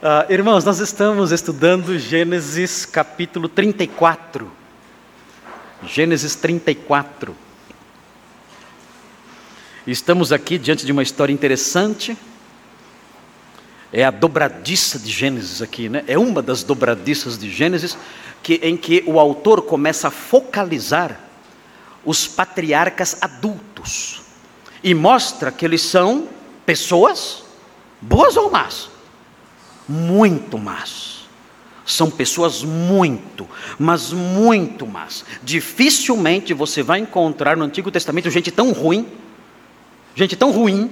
Uh, irmãos, nós estamos estudando Gênesis capítulo 34. Gênesis 34. Estamos aqui diante de uma história interessante. É a dobradiça de Gênesis aqui, né? É uma das dobradiças de Gênesis que, em que o autor começa a focalizar os patriarcas adultos e mostra que eles são pessoas boas ou más muito más. São pessoas muito, mas muito más. Dificilmente você vai encontrar no Antigo Testamento gente tão ruim, gente tão ruim,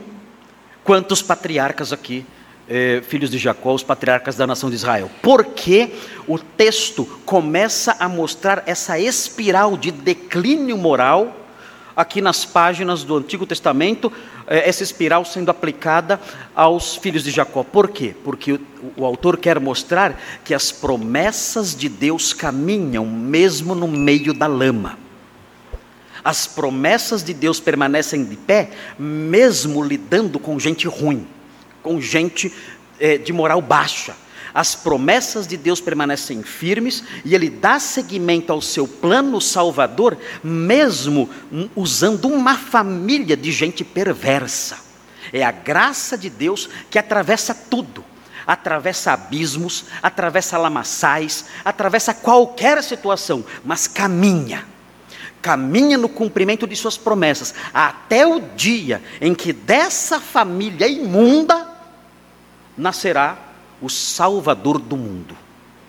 quanto os patriarcas aqui, eh, filhos de Jacó, os patriarcas da nação de Israel. Porque o texto começa a mostrar essa espiral de declínio moral aqui nas páginas do Antigo Testamento, eh, essa espiral sendo aplicada aos filhos de Jacó. Por quê? Porque o, autor quer mostrar que as promessas de Deus caminham mesmo no meio da lama. As promessas de Deus permanecem de pé, mesmo lidando com gente ruim, com gente eh, de moral baixa as promessas de Deus permanecem firmes e ele dá seguimento ao seu plano salvador, mesmo usando uma família de gente perversa. É a graça de Deus que atravessa tudo atravessa abismos, atravessa lamaçais, atravessa qualquer situação, mas caminha. Caminha no cumprimento de suas promessas, até o dia em que dessa família imunda nascerá o Salvador do mundo.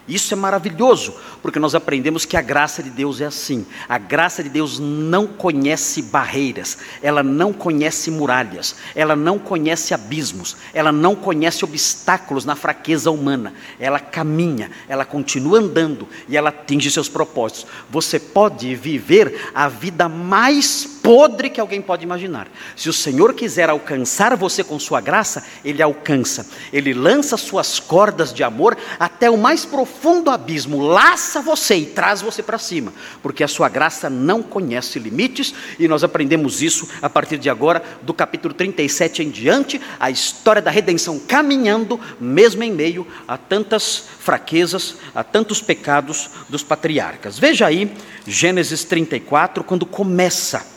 Isso é maravilhoso, porque nós aprendemos que a graça de Deus é assim. A graça de Deus não conhece barreiras, ela não conhece muralhas, ela não conhece abismos, ela não conhece obstáculos na fraqueza humana. Ela caminha, ela continua andando e ela atinge seus propósitos. Você pode viver a vida mais podre que alguém pode imaginar. Se o Senhor quiser alcançar você com sua graça, ele alcança. Ele lança suas cordas de amor até o mais profundo abismo laça você e traz você para cima, porque a sua graça não conhece limites, e nós aprendemos isso a partir de agora, do capítulo 37 em diante, a história da redenção caminhando, mesmo em meio a tantas fraquezas, a tantos pecados dos patriarcas. Veja aí, Gênesis 34, quando começa,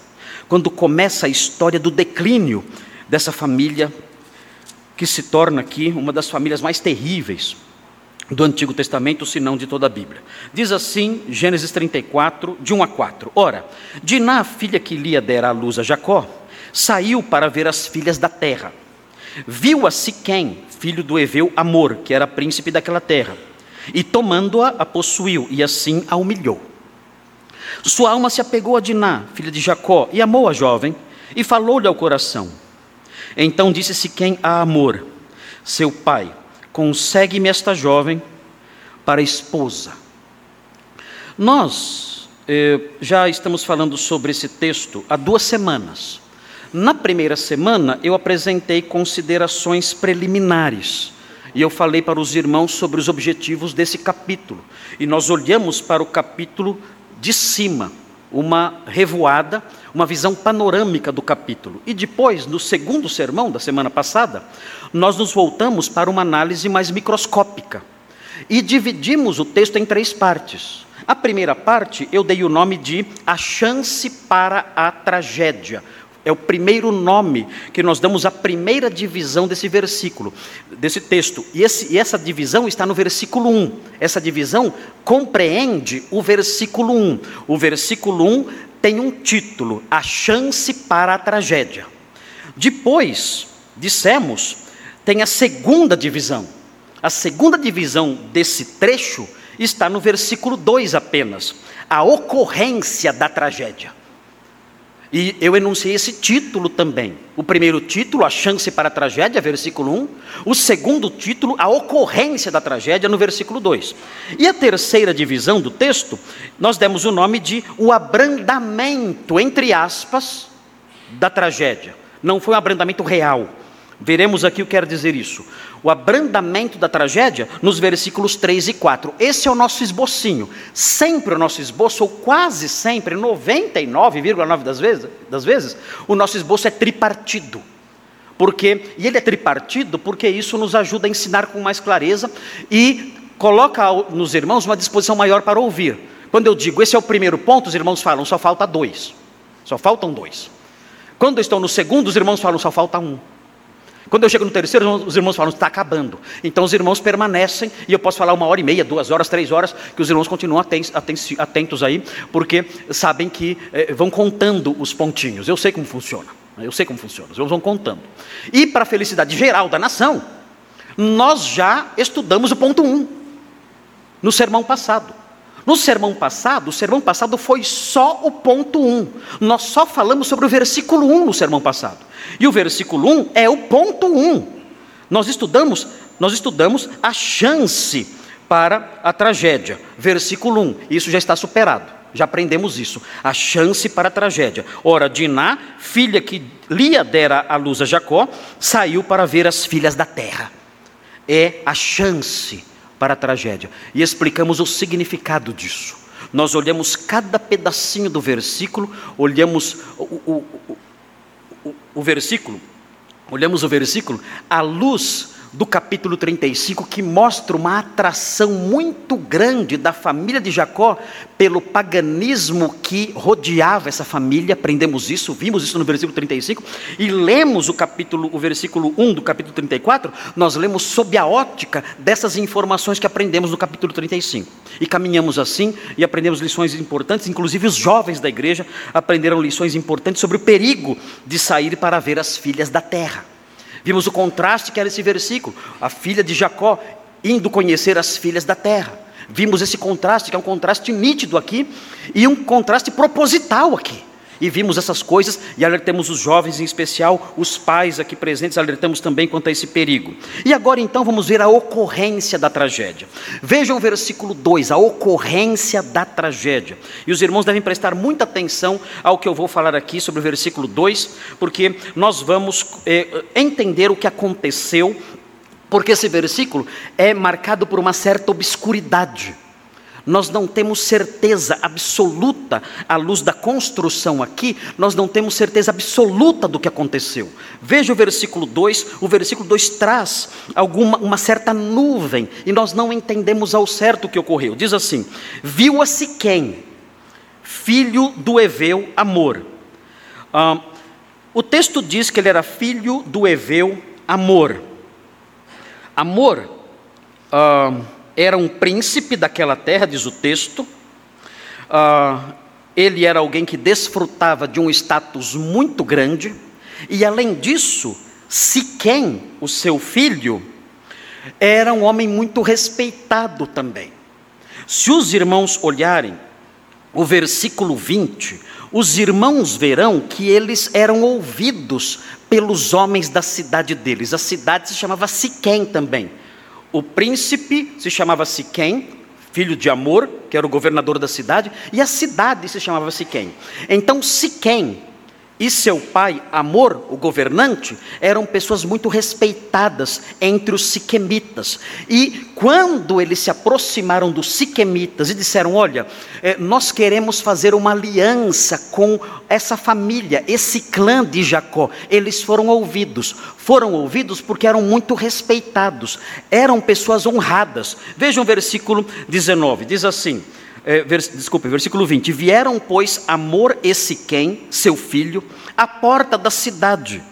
quando começa a história do declínio dessa família que se torna aqui uma das famílias mais terríveis do Antigo Testamento, se não de toda a Bíblia. Diz assim, Gênesis 34, de 1 a 4. Ora, Diná, filha que Lia dera à luz a Jacó, saiu para ver as filhas da terra. Viu a Siquém, filho do Eveu Amor, que era príncipe daquela terra, e tomando-a, a possuiu, e assim a humilhou. Sua alma se apegou a Diná, filha de Jacó, e amou a jovem, e falou-lhe ao coração. Então disse Siquém a Amor, seu pai, consegue-me esta jovem para esposa. Nós eh, já estamos falando sobre esse texto há duas semanas. Na primeira semana, eu apresentei considerações preliminares. E eu falei para os irmãos sobre os objetivos desse capítulo. E nós olhamos para o capítulo de cima, uma revoada, uma visão panorâmica do capítulo. E depois, no segundo sermão da semana passada, nós nos voltamos para uma análise mais microscópica e dividimos o texto em três partes. A primeira parte eu dei o nome de A Chance para a Tragédia. É o primeiro nome que nós damos à primeira divisão desse versículo, desse texto. E, esse, e, essa divisão está no versículo 1. Essa divisão compreende o versículo 1. O versículo 1 tem um título: A Chance para a Tragédia. Depois, dissemos, tem a segunda divisão. A segunda divisão desse trecho está no versículo 2 apenas: A ocorrência da tragédia. E eu enunciei esse título também. O primeiro título, a chance para a tragédia, versículo 1. O segundo título, a ocorrência da tragédia, no versículo 2. E a terceira divisão do texto, nós demos o nome de o abrandamento, entre aspas, da tragédia. Não foi um abrandamento real. Veremos aqui o que quer dizer isso o abrandamento da tragédia nos versículos 3 e 4. Esse é o nosso esbocinho. Sempre o nosso esboço, ou quase sempre, 99,9% das vezes, das vezes, o nosso esboço é tripartido. porque e ele é tripartido porque isso nos ajuda a ensinar com mais clareza e coloca nos irmãos uma disposição maior para ouvir. Quando eu digo esse é o primeiro ponto, os irmãos falam só falta dois, só faltam dois. Quando estou no segundo, os irmãos falam só falta um. Quando eu chego no terceiro, os irmãos falam, está acabando. Então os irmãos permanecem, e eu posso falar uma hora e meia, duas horas, três horas, que os irmãos continuam atentos, aí, porque sabem que eh, vão contando os pontinhos. Eu sei como funciona. Eu sei como funciona. Os irmãos vão contando. E para a felicidade geral da nação, nós já estudamos o ponto 1 um, no sermão passado. No sermão passado, o sermão passado foi só o ponto 1. Um. Nós só falamos sobre o versículo 1 um no sermão passado. E o versículo 1 é o ponto 1. Nós estudamos, nós estudamos a chance para a tragédia. Versículo 1. Isso já está superado. Já aprendemos isso. A chance para a tragédia. Ora, Diná, filha que Lia dera à luz a Jacó, saiu para ver as filhas da terra. É a chance para a tragédia. E explicamos o significado disso. Nós olhamos cada pedacinho do versículo, olhamos o, o, o, o versículo, olhamos o versículo à luz do capítulo 35, que mostra uma atração muito grande da família de Jacó pelo paganismo que rodeava essa família. Aprendemos isso, vimos isso no versículo 35, e lemos o capítulo, o versículo 1 do capítulo 34, nós lemos sob a ótica dessas informações que aprendemos no capítulo 35. E caminhamos assim e aprendemos lições importantes, inclusive os jovens da igreja aprenderam lições importantes sobre o perigo de sair para ver as filhas da terra. Vimos o contraste que era esse versículo, a filha de Jacó indo conhecer as filhas da terra. Vimos esse contraste, que é um contraste nítido aqui, e um contraste proposital aqui e vimos essas coisas e alertamos os jovens, em especial os pais aqui presentes, alertamos também quanto a esse perigo. E agora então vamos ver a ocorrência da tragédia. Vejam o versículo 2, a ocorrência da tragédia. E os irmãos devem prestar muita atenção ao que eu vou falar aqui sobre o versículo 2, porque nós vamos é, entender o que aconteceu, porque esse versículo é marcado por uma certa obscuridade. Nós não temos certeza absoluta, à luz da construção aqui, nós não temos certeza absoluta do que aconteceu. Veja o versículo 2, o versículo 2 traz alguma, uma certa nuvem, e nós não entendemos ao certo o que ocorreu. Diz assim: Viu a Siquém, filho do Eveu Amor. Ah, o texto diz que ele era filho do Eveu Amor. Amor. Ah, era um príncipe daquela terra, diz o texto. Uh, ele era alguém que desfrutava de um status muito grande, e além disso, Siquém, o seu filho, era um homem muito respeitado também. Se os irmãos olharem o versículo 20, os irmãos verão que eles eram ouvidos pelos homens da cidade deles. A cidade se chamava Siquém também. O príncipe se chamava Siquém, filho de Amor, que era o governador da cidade, e a cidade se chamava Siquém. Então Siquém e seu pai, Amor, o governante, eram pessoas muito respeitadas entre os siquemitas. E quando eles se aproximaram dos siquemitas e disseram: Olha, eh, nós queremos fazer uma aliança com essa família, esse clã de Jacó, eles foram ouvidos. Foram ouvidos porque eram muito respeitados, eram pessoas honradas. Vejam o versículo 19: diz assim é, vers, desculpe, versículo 20: Vieram, pois, Amor e Siquém, seu filho, à porta da cidade,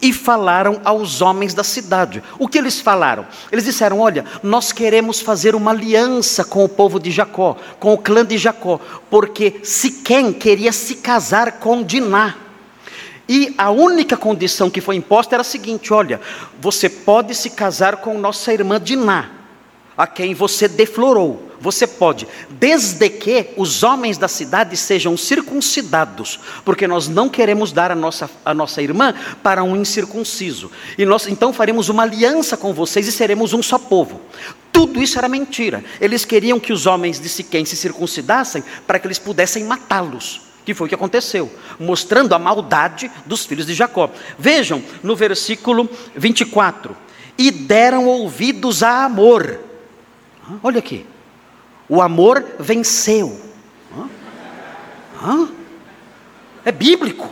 e falaram aos homens da cidade. O que eles falaram? Eles disseram: Olha, nós queremos fazer uma aliança com o povo de Jacó, com o clã de Jacó, porque Siquém queria se casar com Diná. E a única condição que foi imposta era a seguinte: olha, você pode se casar com nossa irmã Diná, a quem você deflorou você pode, desde que os homens da cidade sejam circuncidados, porque nós não queremos dar a nossa, a nossa irmã para um incircunciso. E nós então faremos uma aliança com vocês e seremos um só povo. Tudo isso era mentira. Eles queriam que os homens de Siquém se circuncidassem para que eles pudessem matá-los que foi o que aconteceu, mostrando a maldade dos filhos de Jacó. Vejam no versículo 24: e deram ouvidos a amor. Olha aqui, o amor venceu. É bíblico.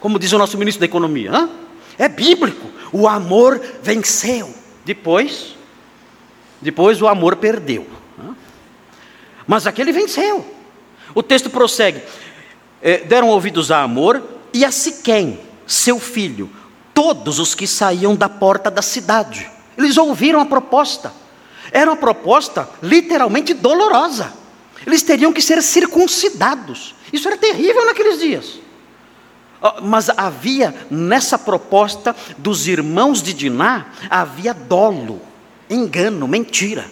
Como diz o nosso ministro da Economia. É bíblico. O amor venceu. Depois, depois o amor perdeu. Mas aquele venceu. O texto prossegue: é, deram ouvidos a Amor e a Siquém, seu filho, todos os que saíam da porta da cidade. Eles ouviram a proposta. Era uma proposta literalmente dolorosa. Eles teriam que ser circuncidados. Isso era terrível naqueles dias. Mas havia nessa proposta dos irmãos de Diná, havia dolo, engano, mentira.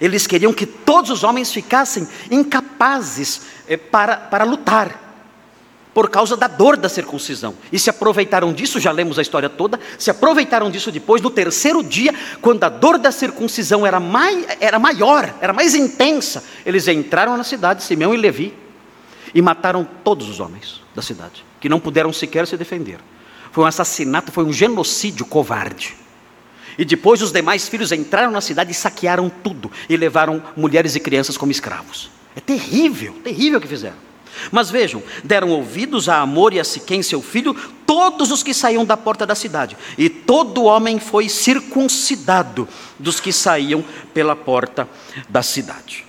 Eles queriam que todos os homens ficassem incapazes eh, para, para lutar por causa da dor da circuncisão. E se aproveitaram disso, já lemos a história toda, se aproveitaram disso depois, no terceiro dia, quando a dor da circuncisão era, mai, era maior, era mais intensa, eles entraram na cidade, Simeão e Levi, e mataram todos os homens da cidade, que não puderam sequer se defender. Foi um assassinato, foi um genocídio covarde. E depois os demais filhos entraram na cidade e saquearam tudo, e levaram mulheres e crianças como escravos. É terrível, terrível o que fizeram. Mas vejam, deram ouvidos a Amor e a Siquém, seu filho, todos os que saíam da porta da cidade, e todo homem foi circuncidado dos que saíam pela porta da cidade.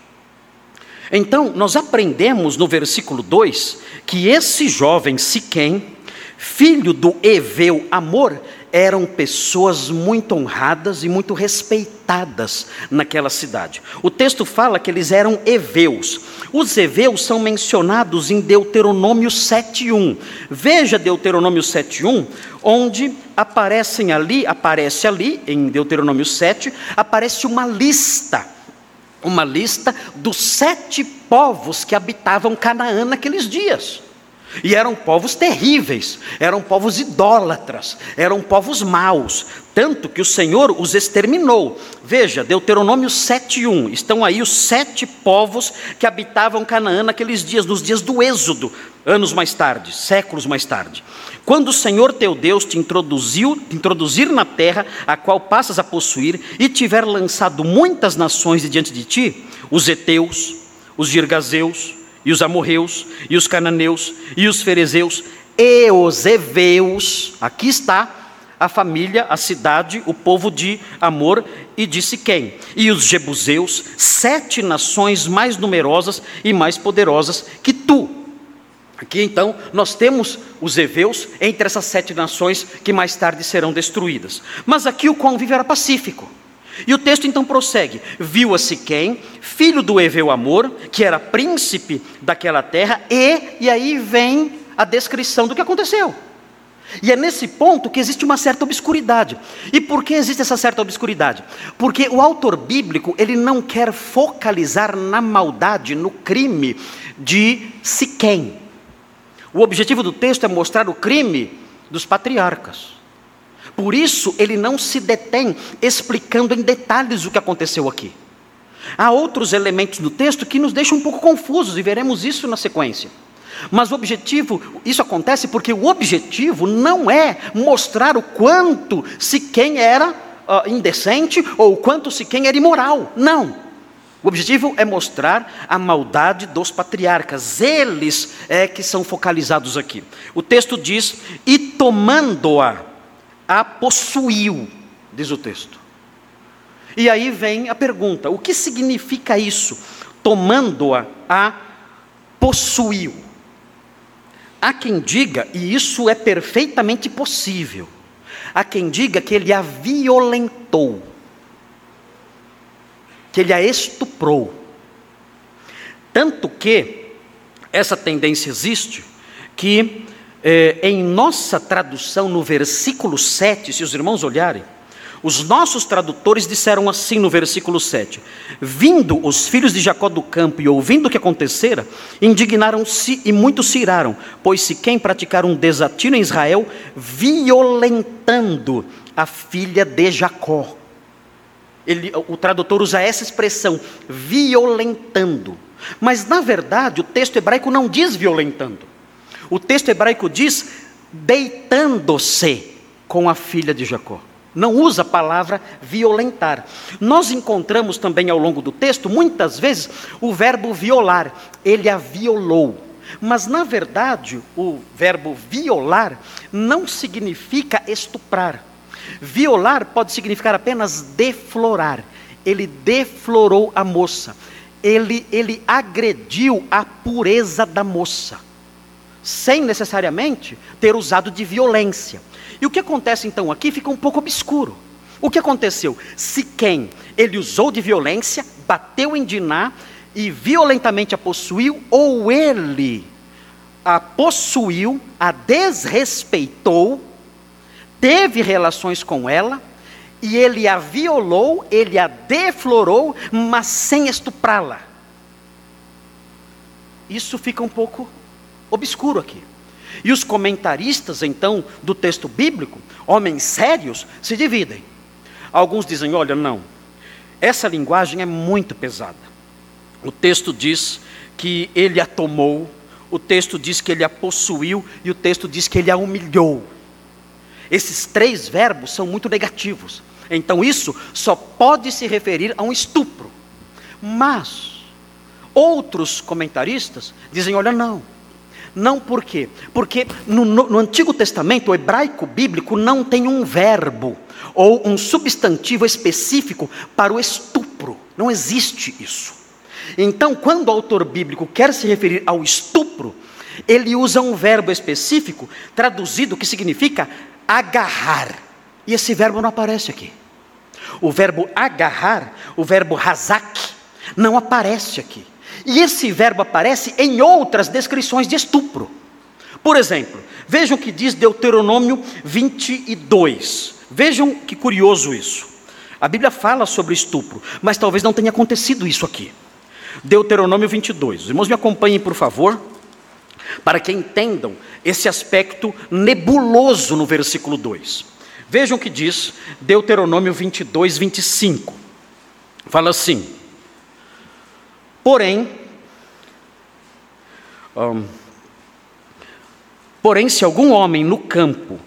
Então, nós aprendemos no versículo 2 que esse jovem Siquém, filho do Eveu Amor, eram pessoas muito honradas e muito respeitadas naquela cidade. O texto fala que eles eram heveus. Os heveus são mencionados em Deuteronômio 7:1. Veja Deuteronômio 7:1, onde aparecem ali, aparece ali em Deuteronômio 7, aparece uma lista uma lista dos sete povos que habitavam Canaã naqueles dias. E eram povos terríveis, eram povos idólatras, eram povos maus, tanto que o Senhor os exterminou. Veja, Deuteronômio 7:1. Estão aí os sete povos que habitavam Canaã naqueles dias, nos dias do Êxodo, anos mais tarde, séculos mais tarde. Quando o Senhor teu Deus te introduziu, te introduzir na terra a qual passas a possuir e tiver lançado muitas nações diante de ti, os heteus, os girgazeus, e os amorreus, e os cananeus, e os ferezeus, e os heveus, aqui está a família, a cidade, o povo de Amor e de Siquém, e os jebuseus, sete nações mais numerosas e mais poderosas que tu. Aqui então nós temos os heveus entre essas sete nações que mais tarde serão destruídas. Mas aqui o convívio era pacífico. E o texto então prossegue: Viu a Siquém, filho do Eveu Amor, que era príncipe daquela terra, e, e aí vem a descrição do que aconteceu. E é nesse ponto que existe uma certa obscuridade. E por que existe essa certa obscuridade? Porque o autor bíblico, ele não quer focalizar na maldade, no crime de Siquém. O objetivo do texto é mostrar o crime dos patriarcas. Por isso, ele não se detém explicando em detalhes o que aconteceu aqui. Há outros elementos no texto que nos deixam um pouco confusos e veremos isso na sequência. Mas o objetivo, isso acontece porque o objetivo não é mostrar o quanto se quem era uh, indecente ou o quanto se quem era imoral. Não. O objetivo é mostrar a maldade dos patriarcas. Eles é que são focalizados aqui. O texto diz: "E tomando-a a possuiu", diz o texto. E aí vem a pergunta: o que significa isso? Tomando-a, a possuiu. Há quem diga, e isso é perfeitamente possível, há quem diga que ele a violentou, que ele a estuprou. Tanto que essa tendência existe que eh, em nossa tradução, no versículo 7, se os irmãos olharem, os nossos tradutores disseram assim no versículo 7: Vindo os filhos de Jacó do campo e ouvindo o que acontecera, indignaram-se e muitos se iraram, pois se quem praticar um desatino em Israel, violentando a filha de Jacó. Ele, o tradutor usa essa expressão, violentando. Mas, na verdade, o texto hebraico não diz violentando. O texto hebraico diz deitando-se com a filha de Jacó. Não usa a palavra violentar. Nós encontramos também ao longo do texto, muitas vezes, o verbo violar. Ele a violou. Mas, na verdade, o verbo violar não significa estuprar. Violar pode significar apenas deflorar. Ele deflorou a moça. Ele, ele agrediu a pureza da moça, sem necessariamente ter usado de violência. E o que acontece então aqui fica um pouco obscuro. O que aconteceu? Se quem ele usou de violência, bateu em Diná e violentamente a possuiu, ou ele a possuiu, a desrespeitou, teve relações com ela, e ele a violou, ele a deflorou, mas sem estuprá-la. Isso fica um pouco obscuro aqui. E os comentaristas, então, do texto bíblico, homens sérios, se dividem. Alguns dizem: olha, não, essa linguagem é muito pesada. O texto diz que ele a tomou, o texto diz que ele a possuiu, e o texto diz que ele a humilhou. Esses três verbos são muito negativos. Então isso só pode se referir a um estupro. Mas outros comentaristas dizem: olha, não. Não por quê? Porque no, no, Antigo Testamento, o hebraico bíblico não tem um verbo ou um substantivo específico para o estupro. Não existe isso. Então, quando o autor bíblico quer se referir ao estupro, ele usa um verbo específico, traduzido, que significa agarrar. E esse verbo não aparece aqui. O verbo agarrar, o verbo razak, não aparece aqui. E esse verbo aparece em outras descrições de estupro. Por exemplo, vejam o que diz Deuteronômio 22. Vejam que curioso isso. A Bíblia fala sobre estupro, mas talvez não tenha acontecido isso aqui. Deuteronômio 22. Os irmãos me acompanhem, por favor, para que entendam esse aspecto nebuloso no versículo 2. Vejam o que diz Deuteronômio 22, 25. Fala assim: Porém, um, porém, se algum homem no campo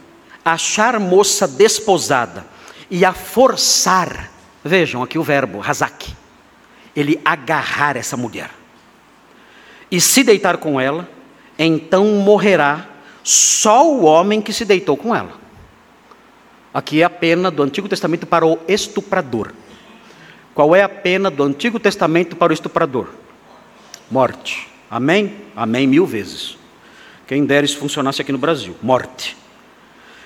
achar moça desposada e a forçar, vejam aqui o verbo, razak, ele agarrar essa mulher e se deitar com ela, então morrerá só o homem que se deitou com ela. Aqui é a pena do Antigo Testamento para o estuprador. Qual é a pena do Antigo Testamento para o estuprador? Morte. Amém? Amém mil vezes. Quem dera isso funcionasse aqui no Brasil. Morte.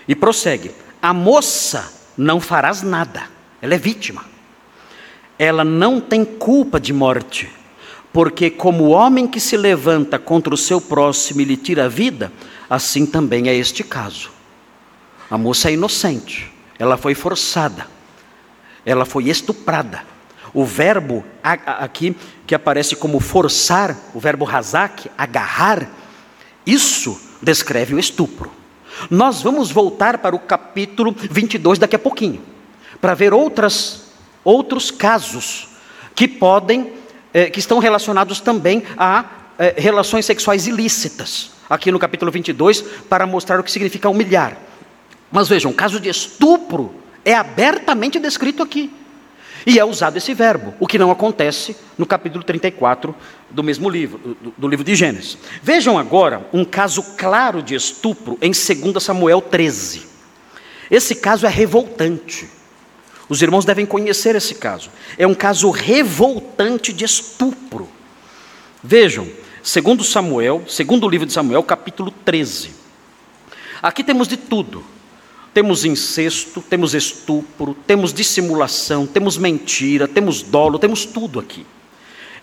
E prossegue: A moça não farás nada, ela é vítima. Ela não tem culpa de morte, porque, como o homem que se levanta contra o seu próximo e lhe tira a vida, assim também é este caso. A moça é inocente, ela foi forçada, ela foi estuprada o verbo aqui que aparece como forçar, o verbo razak, agarrar, isso descreve o estupro. Nós vamos voltar para o capítulo 22 daqui a pouquinho, para ver outras, outros casos que podem, eh, que estão relacionados também a eh, relações sexuais ilícitas, aqui no capítulo 22, para mostrar o que significa humilhar. Mas vejam, o caso de estupro é abertamente descrito aqui. E é usado esse verbo, o que não acontece no capítulo 34 do mesmo livro, do, do livro de Gênesis. Vejam agora um caso claro de estupro em 2 Samuel 13. Esse caso é revoltante. Os irmãos devem conhecer esse caso. É um caso revoltante de estupro. Vejam, segundo Samuel, segundo o livro de Samuel, capítulo 13. Aqui temos de tudo temos incesto, temos estupro, temos dissimulação, temos mentira, temos dolo, temos tudo aqui.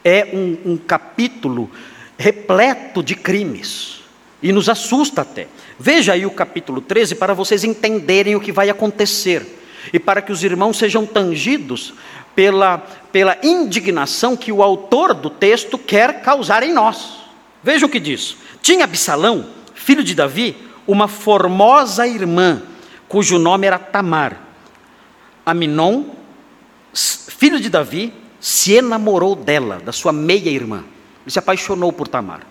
É um, um capítulo repleto de crimes e nos assusta até. Veja aí o capítulo 13 para vocês entenderem o que vai acontecer e para que os irmãos sejam tangidos pela, pela indignação que o autor do texto quer causar em nós. Veja o que diz: Tinha Absalão, filho de Davi, uma formosa irmã cujo nome era Tamar. Aminon, filho de Davi, se enamorou dela, da sua meia-irmã. Ele se apaixonou por Tamar.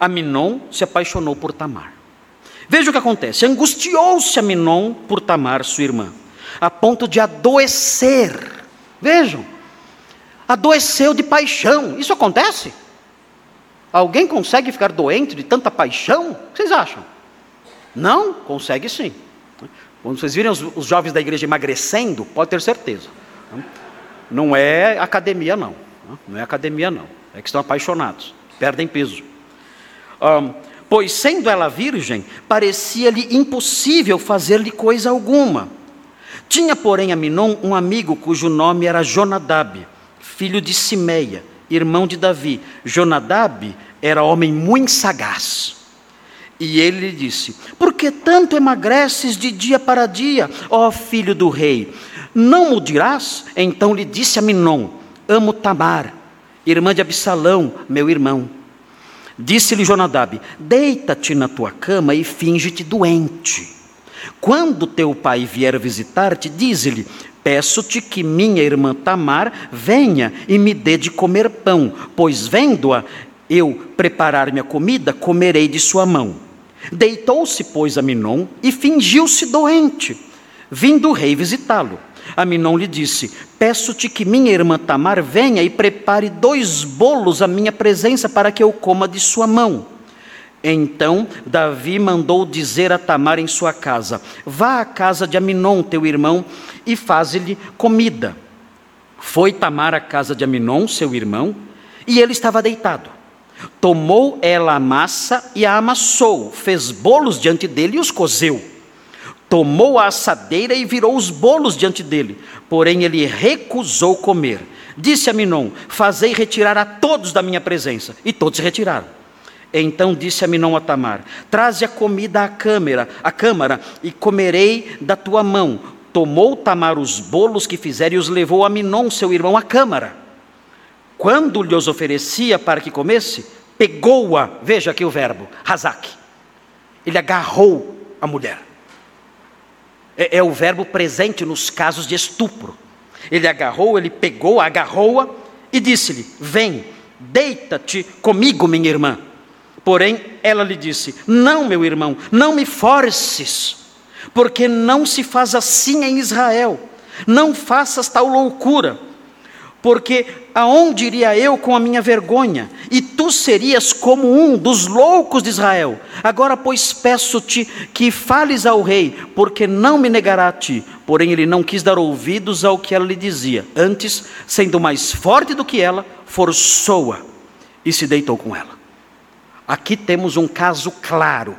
Aminon se apaixonou por Tamar. Veja o que acontece. Angustiou-se Aminon por Tamar, sua irmã, a ponto de adoecer. Vejam, adoeceu de paixão. Isso acontece? Alguém consegue ficar doente de tanta paixão? O que vocês acham? Não? Consegue sim. Quando vocês virem os, os jovens da igreja emagrecendo, pode ter certeza. Não é academia, não. Não é academia, não. É que estão apaixonados, perdem peso. Um, pois sendo ela virgem, parecia-lhe impossível fazer-lhe coisa alguma. Tinha, porém, a Minon um amigo cujo nome era Jonadab, filho de Simeia, irmão de Davi. Jonadab era homem muito sagaz. E ele lhe disse: Por que tanto emagreces de dia para dia, ó filho do rei? Não o dirás? Então lhe disse a Minon: Amo Tamar, irmã de Absalão, meu irmão. Disse-lhe Jonadab: Deita-te na tua cama e finge-te doente. Quando teu pai vier visitar-te, dize-lhe: Peço-te que minha irmã Tamar venha e me dê de comer pão, pois vendo-a eu preparar-me a comida, comerei de sua mão. Deitou-se, pois, a Minon e fingiu-se doente. Vindo o rei visitá-lo. Aminon lhe disse: Peço-te que minha irmã Tamar venha e prepare dois bolos à minha presença para que eu coma de sua mão. Então Davi mandou dizer a Tamar em sua casa: Vá à casa de Aminon, teu irmão, e faze-lhe comida. Foi Tamar à casa de Aminon, seu irmão, e ele estava deitado. Tomou ela a massa e a amassou, fez bolos diante dele e os cozeu. Tomou a assadeira e virou os bolos diante dele, porém ele recusou comer. Disse a Minon: Fazei retirar a todos da minha presença. E todos se retiraram. Então disse a Minon a Tamar: Traze a comida à câmara, à câmara, e comerei da tua mão. Tomou Tamar os bolos que fizera e os levou a Minon, seu irmão, à câmara. Quando lhes oferecia para que comesse, pegou-a, veja aqui o verbo, razak. Ele agarrou a mulher é, é o verbo presente nos casos de estupro. Ele agarrou, ele pegou, agarrou-a e disse-lhe: Vem, deita-te comigo, minha irmã. Porém, ela lhe disse: Não, meu irmão, não me forces, porque não se faz assim em Israel. Não faças tal loucura porque aonde iria eu com a minha vergonha? E tu serias como um dos loucos de Israel. Agora, pois, peço-te que fales ao rei, porque não me negará a ti. Porém, ele não quis dar ouvidos ao que ela lhe dizia. Antes, sendo mais forte do que ela, forçou-a e se deitou com ela. Aqui temos um caso claro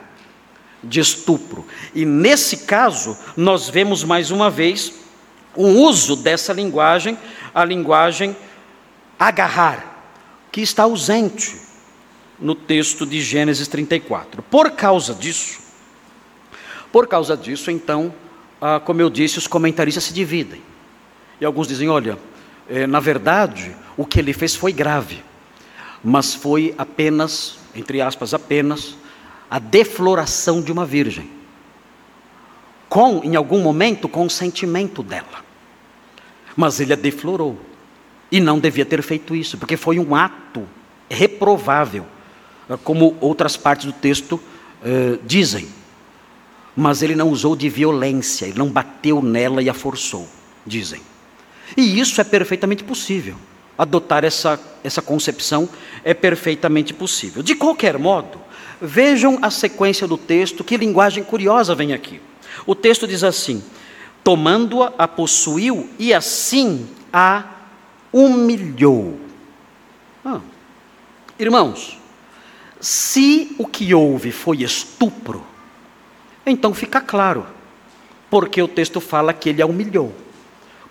de estupro. E nesse caso, nós vemos mais uma vez o uso dessa linguagem a linguagem agarrar, que está ausente no texto de Gênesis 34. Por causa disso, por causa disso, então, ah, como eu disse, os comentaristas se dividem. E alguns dizem: olha, eh, na verdade, o que ele fez foi grave, mas foi apenas, entre aspas, apenas, a defloração de uma virgem, com, em algum momento, consentimento dela. Mas ele a deflorou. E não devia ter feito isso, porque foi um ato reprovável, como outras partes do texto uh, dizem. Mas ele não usou de violência, ele não bateu nela e a forçou, dizem. E isso é perfeitamente possível. Adotar essa, essa concepção é perfeitamente possível. De qualquer modo, vejam a sequência do texto, que linguagem curiosa vem aqui. O texto diz assim: tomando-a, a possuiu e assim a humilhou. Ah. Irmãos, se o que houve foi estupro, então fica claro, porque o texto fala que ele a humilhou.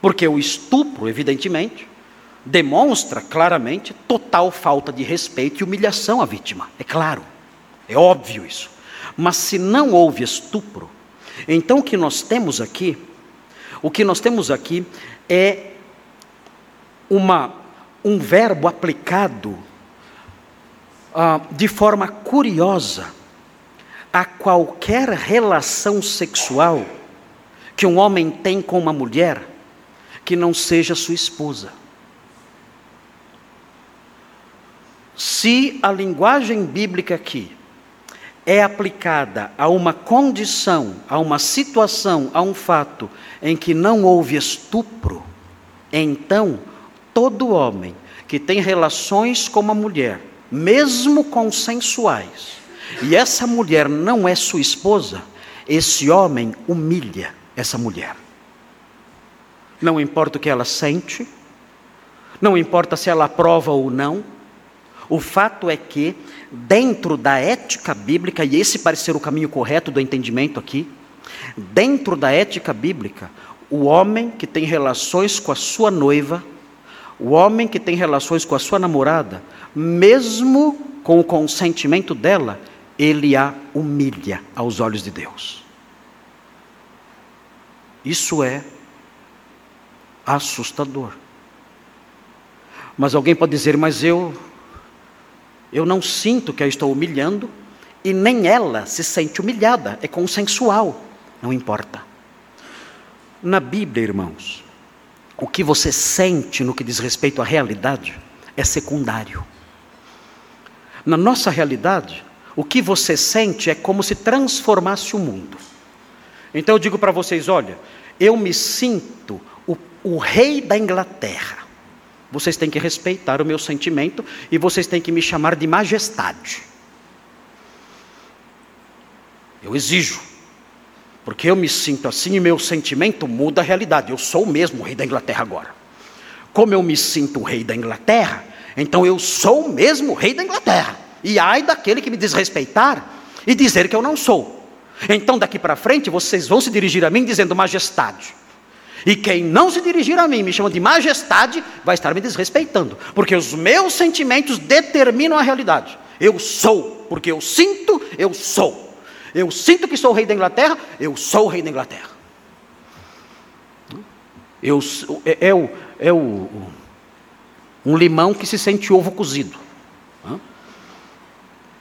Porque o estupro, evidentemente, demonstra claramente total falta de respeito e humilhação à vítima. É claro, é óbvio isso. Mas se não houve estupro, então o que nós temos aqui o que nós temos aqui é uma, um verbo aplicado ah, de forma curiosa a qualquer relação sexual que um homem tem com uma mulher que não seja sua esposa. Se a linguagem bíblica aqui é aplicada a uma condição, a uma situação, a um fato em que não houve estupro, então todo homem que tem relações com uma mulher mesmo consensuais, e essa mulher não é sua esposa, esse homem humilha essa mulher. Não importa o que ela sente, não importa se ela aprova ou não, o fato é que, dentro da ética bíblica, e esse parece ser o caminho correto do entendimento aqui, dentro da ética bíblica, o homem que tem relações com a sua noiva, o homem que tem relações com a sua namorada, mesmo com o consentimento dela, ele a humilha aos olhos de Deus. Isso é assustador. Mas alguém pode dizer, mas eu eu não sinto que a estou humilhando e nem ela se sente humilhada, é consensual, não importa. Na Bíblia, irmãos, o que você sente no que diz respeito à realidade é secundário. Na nossa realidade, o que você sente é como se transformasse o mundo. Então eu digo para vocês: olha, eu me sinto o, o rei da Inglaterra. Vocês têm que respeitar o meu sentimento e vocês têm que me chamar de majestade. Eu exijo, porque eu me sinto assim e meu sentimento muda a realidade. Eu sou o mesmo rei da Inglaterra agora. Como eu me sinto o rei da Inglaterra, então eu sou o mesmo rei da Inglaterra. E ai daquele que me desrespeitar e dizer que eu não sou. Então daqui para frente vocês vão se dirigir a mim dizendo majestade. E quem não se dirigir a mim, me chama de majestade, vai estar me desrespeitando, porque os meus sentimentos determinam a realidade. Eu sou, porque eu sinto, eu sou. Eu sinto que sou rei da Inglaterra, eu sou rei da Inglaterra. Eu, é, é, o, é o, um limão que se sente ovo cozido.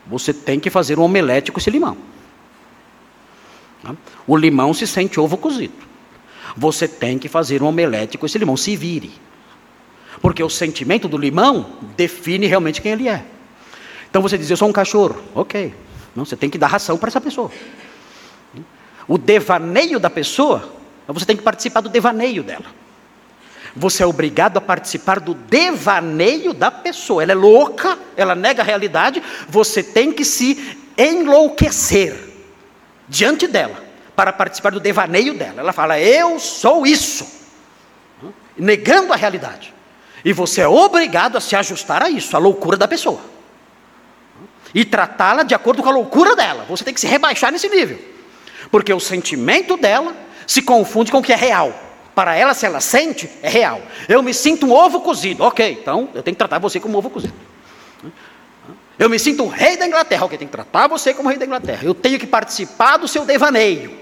Você tem que fazer um omelete com esse limão. O limão se sente ovo cozido. Você tem que fazer um omelete com esse limão, se vire. Porque o sentimento do limão define realmente quem ele é. Então você diz, eu sou um cachorro. Ok. Não, você tem que dar ração para essa pessoa. O devaneio da pessoa, você tem que participar do devaneio dela. Você é obrigado a participar do devaneio da pessoa. Ela é louca, ela nega a realidade, você tem que se enlouquecer diante dela para participar do devaneio dela. Ela fala: Eu sou isso, negando a realidade. E você é obrigado a se ajustar a isso, a loucura da pessoa. E tratá-la de acordo com a loucura dela. Você tem que se rebaixar nesse nível. Porque o sentimento dela se confunde com o que é real. Para ela, se ela sente, é real. Eu me sinto um ovo cozido. Ok, então eu tenho que tratar você como um ovo cozido. Eu me sinto o rei da Inglaterra. Ok, tem que tratar você como rei da Inglaterra. Eu tenho que participar do seu devaneio.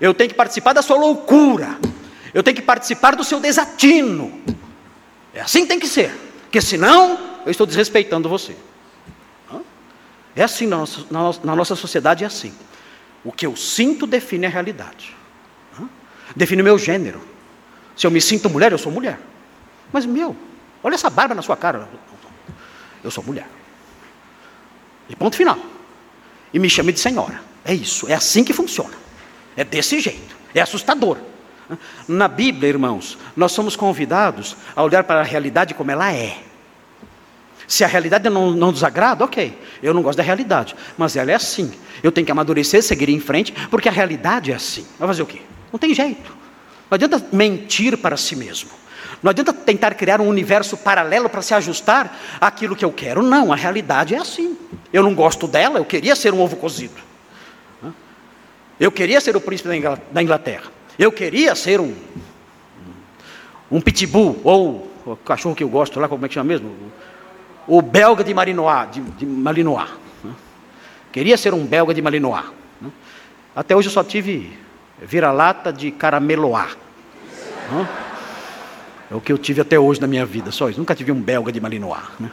Eu tenho que participar da sua loucura. Eu tenho que participar do seu desatino. É assim que tem que ser. Porque senão eu estou desrespeitando você. É assim na nossa, na nossa sociedade, é assim. O que eu sinto define a realidade. Define o meu gênero. Se eu me sinto mulher, eu sou mulher. Mas meu, olha essa barba na sua cara. Eu sou mulher. E ponto final. E me chame de senhora. É isso, é assim que funciona. É desse jeito. É assustador. Na Bíblia, irmãos, nós somos convidados a olhar para a realidade como ela é. Se a realidade não, não nos agrada, ok, eu não gosto da realidade, mas ela é assim. Eu tenho que amadurecer, seguir em frente, porque a realidade é assim. Vai fazer o quê? Não tem jeito. Não adianta mentir para si mesmo. Não adianta tentar criar um universo paralelo para se ajustar àquilo que eu quero. Não, a realidade é assim. Eu não gosto dela, eu queria ser um ovo cozido. Eu queria ser o príncipe da Inglaterra. Eu queria ser um, um pitbull, ou o cachorro que eu gosto lá, como é que chama mesmo? O belga de Malinois. De, de Malinois? Queria ser um belga de Malinois. Até hoje eu só tive vira-lata de carameloá. É o que eu tive até hoje na minha vida, só isso. Nunca tive um belga de Malinois. Né?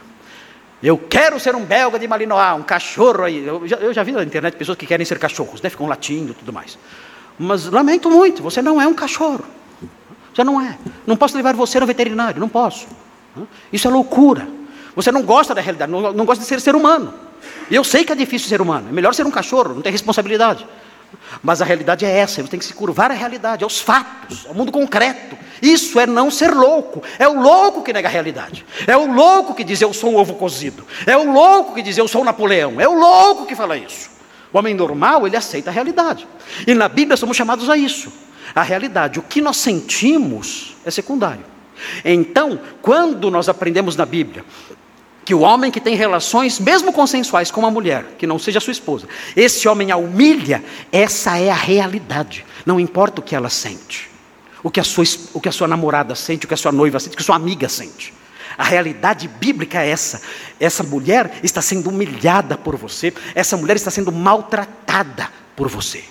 Eu quero ser um belga de Malinois, um cachorro aí. Eu já, eu já vi na internet pessoas que querem ser cachorros, né? ficam latindo e tudo mais. Mas lamento muito, você não é um cachorro. Você não é. Não posso levar você no veterinário, não posso. Isso é loucura. Você não gosta da realidade, não, não gosta de ser ser humano. E eu sei que é difícil ser humano. É melhor ser um cachorro, não ter responsabilidade. Mas a realidade é essa, você tem que se curvar à realidade, aos fatos, ao mundo concreto. Isso é não ser louco. É o louco que nega a realidade. É o louco que diz eu sou um ovo cozido. É o louco que diz eu sou Napoleão. É o louco que fala isso. O homem normal, ele aceita a realidade. E na Bíblia somos chamados a isso. A realidade, o que nós sentimos é secundário. Então, quando nós aprendemos na Bíblia que o homem que tem relações, mesmo consensuais com uma mulher, que não seja sua esposa, esse homem a humilha, essa é a realidade. Não importa o que ela sente, o que a sua, o que a sua namorada sente, o que a sua noiva sente, o que a sua amiga sente. A realidade bíblica é essa. Essa mulher está sendo humilhada por você, essa mulher está sendo maltratada por você.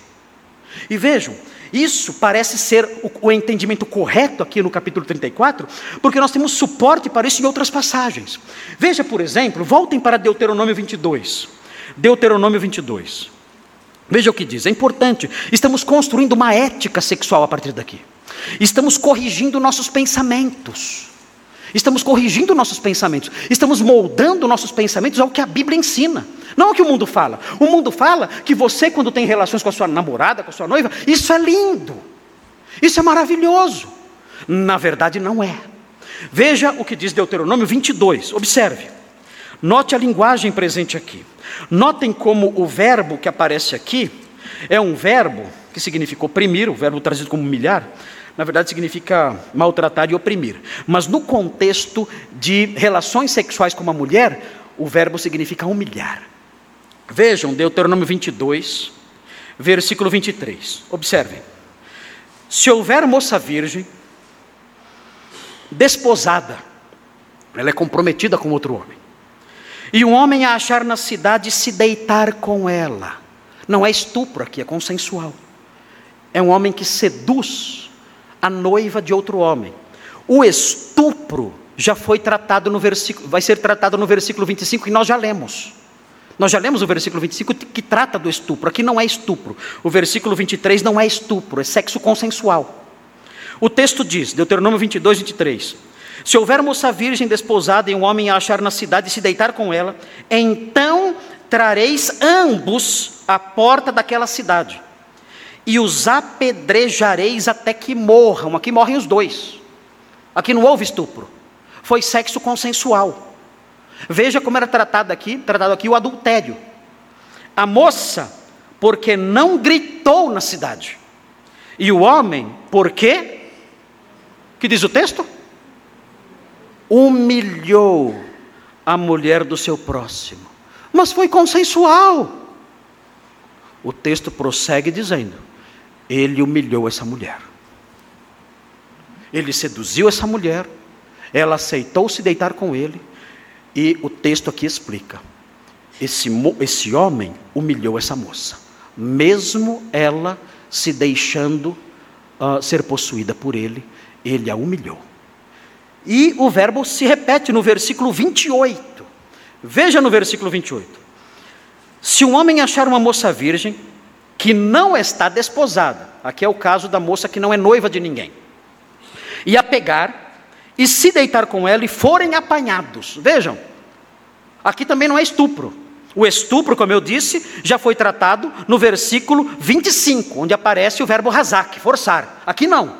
E vejam, isso parece ser o, o, entendimento correto aqui no capítulo 34, porque nós temos suporte para isso em outras passagens. Veja, por exemplo, voltem para Deuteronômio 22. Deuteronômio 22. Veja o que diz, é importante. Estamos construindo uma ética sexual a partir daqui. Estamos corrigindo nossos pensamentos. Estamos corrigindo nossos pensamentos. Estamos moldando nossos pensamentos ao que a Bíblia ensina. Não é o que o mundo fala. O mundo fala que você, quando tem relações com a sua namorada, com a sua noiva, isso é lindo. Isso é maravilhoso. Na verdade, não é. Veja o que diz Deuteronômio 22. Observe. Note a linguagem presente aqui. Notem como o verbo que aparece aqui é um verbo que significa oprimir, o verbo trazido como humilhar, na verdade significa maltratar e oprimir. Mas no contexto de relações sexuais com uma mulher, o verbo significa humilhar. Vejam Deuteronômio 22, versículo 23. Observem. Se houver moça virgem, desposada, ela é comprometida com outro homem, e um homem a achar na cidade se deitar com ela, não é estupro aqui, é consensual. É um homem que seduz a noiva de outro homem. O estupro já foi tratado no versículo, vai ser tratado no versículo 25 que nós já lemos. Nós já lemos o versículo 25 que trata do estupro. Aqui não é estupro. O versículo 23 não é estupro, é sexo consensual. O texto diz, Deuteronômio 22, 23: Se houver moça virgem desposada e um homem a achar na cidade e se deitar com ela, então trareis ambos à porta daquela cidade e os apedrejareis até que morram. Aqui morrem os dois. Aqui não houve estupro. Foi sexo consensual. Veja como era tratado aqui, tratado aqui o adultério. A moça, porque não gritou na cidade. E o homem, porque que diz o texto? Humilhou a mulher do seu próximo. Mas foi consensual. O texto prossegue dizendo: ele humilhou essa mulher. Ele seduziu essa mulher, ela aceitou se deitar com ele, e o texto aqui explica: esse, esse homem humilhou essa moça, mesmo ela se deixando uh, ser possuída por ele, ele a humilhou. E o verbo se repete no versículo 28. Veja no versículo 28. Se um homem achar uma moça virgem, que não está desposada, aqui é o caso da moça que não é noiva de ninguém, e a pegar e se deitar com ela e forem apanhados. Vejam, aqui também não é estupro. O estupro, como eu disse, já foi tratado no versículo 25, onde aparece o verbo razak, forçar. Aqui não.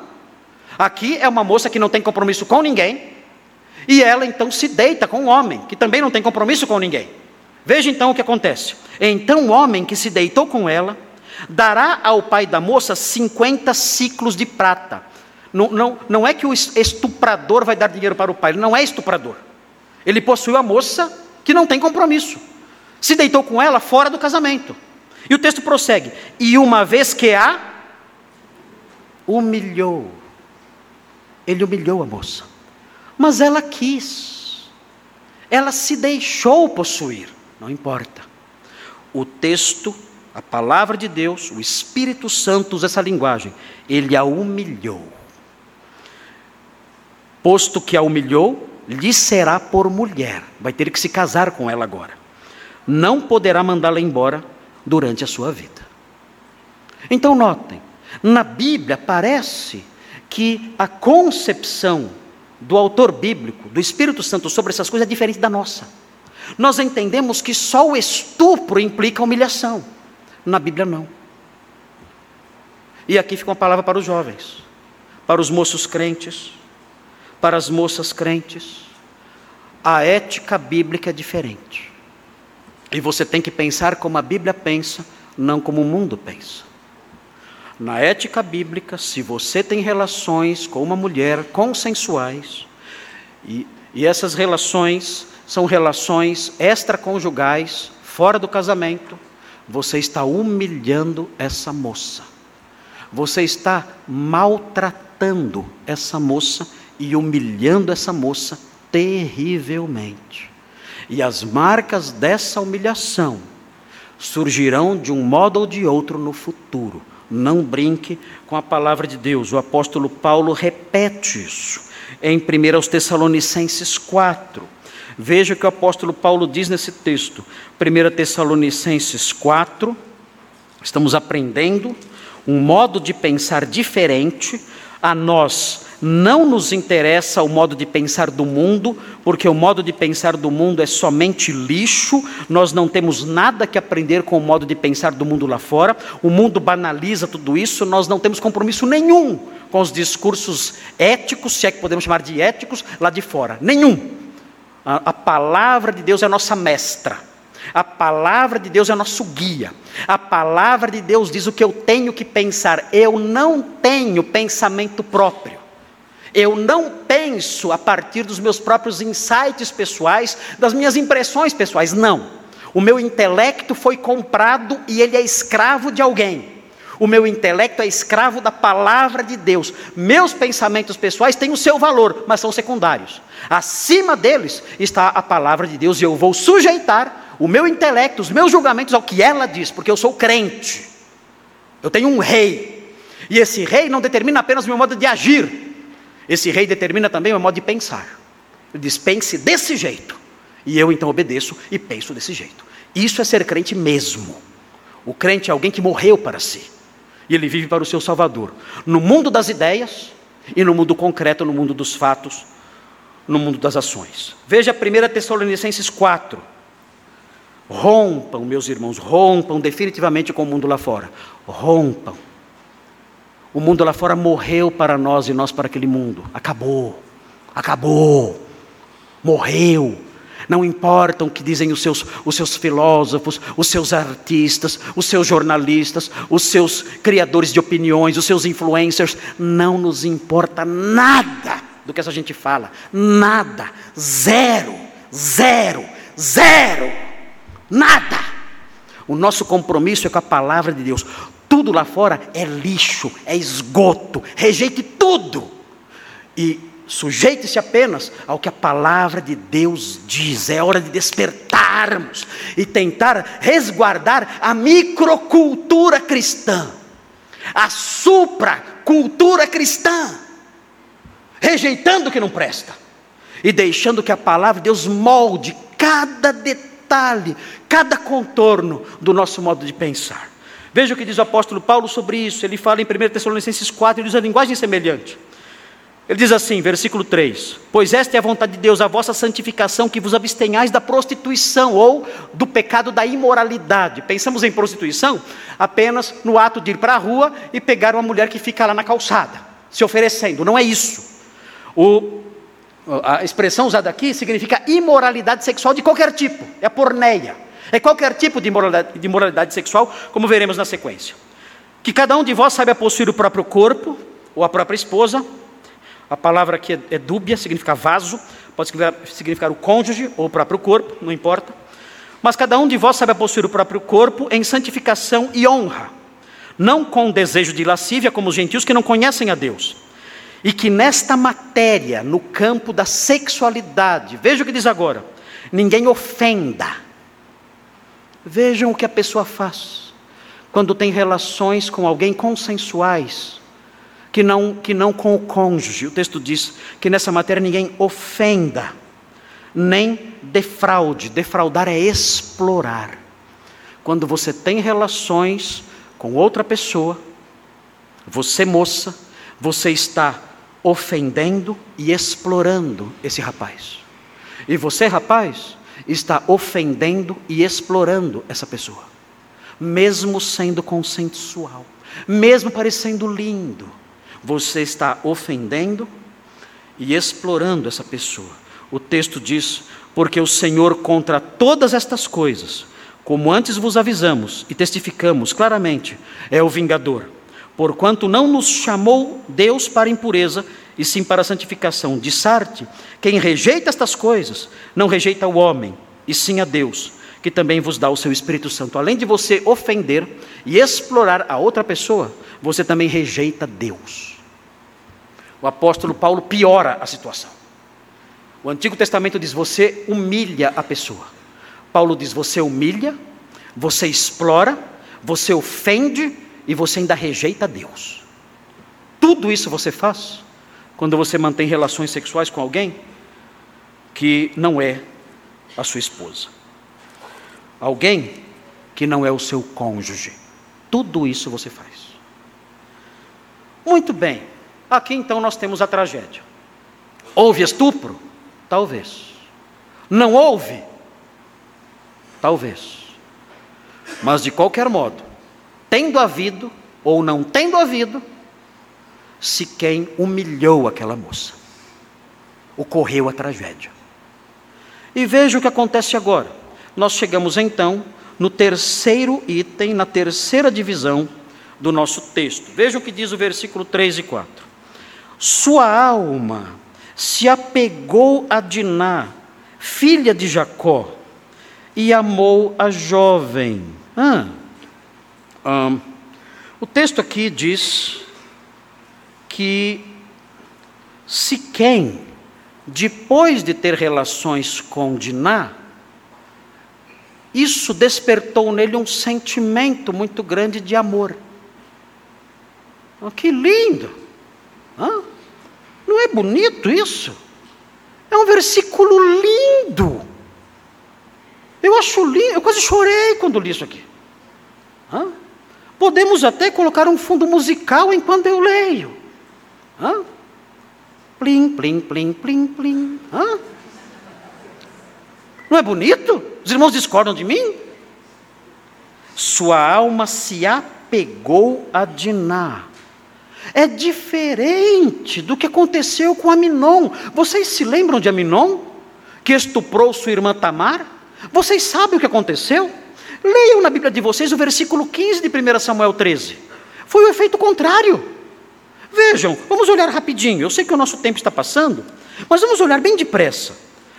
Aqui é uma moça que não tem compromisso com ninguém, e ela então se deita com um homem que também não tem compromisso com ninguém. Veja então o que acontece. Então o homem que se deitou com ela dará ao pai da moça 50 ciclos de prata. Não, não, não é que o estuprador vai dar dinheiro para o pai, ele não é estuprador. Ele possuiu a moça que não tem compromisso. Se deitou com ela fora do casamento. E o texto prossegue: E uma vez que a humilhou, ele humilhou a moça, mas ela quis, ela se deixou possuir, não importa. O texto a palavra de Deus, o Espírito Santo usa essa linguagem. Ele a humilhou. Posto que a humilhou, lhe será por mulher. Vai ter que se casar com ela agora. Não poderá mandá-la embora durante a sua vida. Então, notem, na Bíblia parece que a concepção do autor bíblico, do Espírito Santo sobre essas coisas é diferente da nossa. Nós entendemos que só o estupro implica humilhação. Na Bíblia, não. E aqui fica uma palavra para os jovens, para os moços crentes, para as moças crentes. A ética bíblica é diferente. E você tem que pensar como a Bíblia pensa, não como o mundo pensa. Na ética bíblica, se você tem relações com uma mulher consensuais, e, e essas relações são relações extraconjugais, fora do casamento, você está humilhando essa moça. Você está maltratando essa moça e humilhando essa moça terrivelmente. E as marcas dessa humilhação surgirão de um modo ou de outro no futuro. Não brinque com a palavra de Deus. O apóstolo Paulo repete isso em 1 Tessalonicenses 4. Veja o que o apóstolo Paulo diz nesse texto. 1 Tessalonicenses 4. Estamos aprendendo um modo de pensar diferente. A nós não nos interessa o modo de pensar do mundo, porque o modo de pensar do mundo é somente lixo, nós não temos nada que aprender com o modo de pensar do mundo lá fora, o mundo banaliza tudo isso, nós não temos compromisso nenhum com os discursos éticos, se é que podemos chamar de éticos, lá de fora. Nenhum. A, a palavra de Deus é a nossa mestra. A palavra de Deus é nosso guia. A palavra de Deus diz o que eu tenho que pensar. Eu não tenho pensamento próprio. Eu não penso a partir dos meus próprios insights pessoais, das minhas impressões pessoais, não. O meu intelecto foi comprado e ele é escravo de alguém. O meu intelecto é escravo da palavra de Deus. Meus pensamentos pessoais têm o seu valor, mas são secundários. Acima deles está a palavra de Deus e eu vou sujeitar o meu intelecto, os meus julgamentos ao que ela diz, porque eu sou crente. Eu tenho um rei. E esse rei não determina apenas o meu modo de agir, esse rei determina também o modo de pensar. Ele desse jeito. E eu então obedeço e penso desse jeito. Isso é ser crente mesmo. O crente é alguém que morreu para si. E ele vive para o seu Salvador. No mundo das ideias e no mundo concreto, no mundo dos fatos, no mundo das ações. Veja 1 Tessalonicenses 4. Rompam, meus irmãos, rompam definitivamente com o mundo lá fora. Rompam o mundo lá fora morreu para nós e nós para aquele mundo. Acabou. Acabou. Morreu. Não importam o que dizem os seus, os seus filósofos, os seus artistas, os seus jornalistas, os seus criadores de opiniões, os seus influencers. Não nos importa nada do que essa gente fala. Nada. Zero. Zero. Zero. Nada. O nosso compromisso é com a palavra de Deus. Tudo lá fora é lixo, é esgoto. Rejeite tudo. E sujeite-se apenas ao que a palavra de Deus diz. É hora de despertarmos e tentar resguardar a microcultura cristã, a supracultura cristã, rejeitando o que não presta e deixando que a palavra de Deus molde cada detalhe, cada contorno do nosso modo de pensar. Veja o que diz o apóstolo Paulo sobre isso. Ele fala em 1 Tessalonicenses 4, ele usa linguagem semelhante. Ele diz assim, versículo 3: Pois esta é a vontade de Deus, a vossa santificação, que vos abstenhais da prostituição ou do pecado da imoralidade. Pensamos em prostituição apenas no ato de ir para a rua e pegar uma mulher que fica lá na calçada, se oferecendo. Não é isso. O, a expressão usada aqui significa imoralidade sexual de qualquer tipo, é porneia. É qualquer tipo de moralidade, de moralidade sexual, como veremos na sequência. Que cada um de vós saiba possuir o próprio corpo, ou a própria esposa. A palavra aqui é, é dúbia, significa vaso, pode significar, significar o cônjuge ou o próprio corpo, não importa. Mas cada um de vós saiba possuir o próprio corpo em santificação e honra, não com desejo de lascívia, como os gentios que não conhecem a Deus. E que nesta matéria, no campo da sexualidade, veja o que diz agora: ninguém ofenda Vejam o que a pessoa faz quando tem relações com alguém consensuais, que não, que não com o cônjuge. O texto diz que nessa matéria ninguém ofenda, nem defraude. Defraudar é explorar. Quando você tem relações com outra pessoa, você moça, você está ofendendo e explorando esse rapaz. E você, rapaz, está ofendendo e explorando essa pessoa, mesmo sendo consensual, mesmo parecendo lindo, você está ofendendo e explorando essa pessoa. O texto diz: Porque o Senhor, contra todas estas coisas, como antes vos avisamos e testificamos claramente, é o vingador. Porquanto não nos chamou Deus para impureza, e sim para santificação. De Sarte, quem rejeita estas coisas, não rejeita o homem, e sim a Deus, que também vos dá o seu Espírito Santo. Além de você ofender e explorar a outra pessoa, você também rejeita Deus. O apóstolo Paulo piora a situação. O Antigo Testamento diz: você humilha a pessoa. Paulo diz: você humilha, você explora, você ofende e você ainda rejeita Deus. Tudo isso você faz quando você mantém relações sexuais com alguém que não é a sua esposa. Alguém que não é o seu cônjuge. Tudo isso você faz. Muito bem. Aqui então nós temos a tragédia. Houve estupro? Talvez. Não houve? Talvez. Mas de qualquer modo, tendo havido ou não tendo havido, se quem humilhou aquela moça. Ocorreu a tragédia. E veja o que acontece agora. Nós chegamos então no terceiro item, na terceira divisão do nosso texto. Veja o que diz o versículo 3 e 4. Sua alma se apegou a Diná, filha de Jacó, e amou a jovem. Ah, ah, o texto aqui diz que Siquém, depois de ter relações com Diná, isso despertou nele um sentimento muito grande de amor. Oh, que lindo! Não é bonito isso? É um versículo lindo. Eu acho lindo, eu quase chorei quando li isso aqui. Hã? Podemos até colocar um fundo musical enquanto eu leio. Hã? Plim, plim, plim, plim, plim. Hã? Não é bonito? Os irmãos discordam de mim? Sua alma se apegou a Diná é diferente do que aconteceu com Aminon. Vocês se lembram de Aminon? Que estuprou sua irmã Tamar? Vocês sabem o que aconteceu? Leiam na Bíblia de vocês o versículo 15 de 1 Samuel 13. Foi o efeito contrário. Vejam, vamos olhar rapidinho. Eu sei que o nosso tempo está passando, mas vamos olhar bem depressa,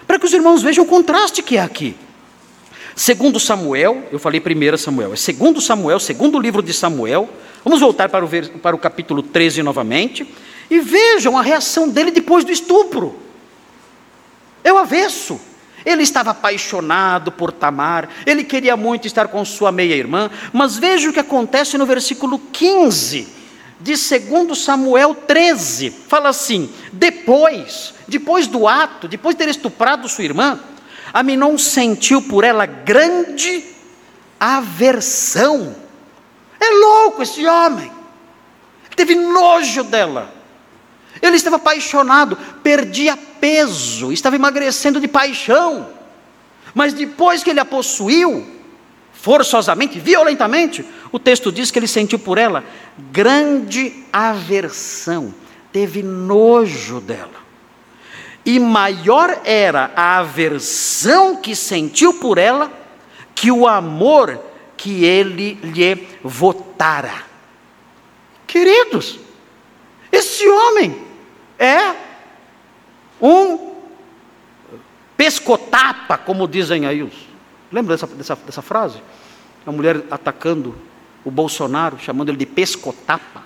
para que os irmãos vejam o contraste que há aqui. Segundo Samuel, eu falei primeiro Samuel, é segundo Samuel, segundo livro de Samuel, Vamos voltar para o, para o capítulo 13 novamente e vejam a reação dele depois do estupro. É o avesso. Ele estava apaixonado por Tamar, ele queria muito estar com sua meia-irmã, mas veja o que acontece no versículo 15 de 2 Samuel 13. Fala assim: depois, depois do ato, depois de ter estuprado sua irmã, Aminon sentiu por ela grande aversão é louco esse homem. Teve nojo dela. Ele estava apaixonado, perdia peso, estava emagrecendo de paixão. Mas depois que ele a possuiu, forçosamente, violentamente, o texto diz que ele sentiu por ela grande aversão, teve nojo dela. E maior era a aversão que sentiu por ela que o amor que ele lhe votara. Queridos, esse homem é um pescotapa, como dizem aí os. Lembra dessa, dessa, dessa frase? A mulher atacando o Bolsonaro, chamando ele de pescotapa.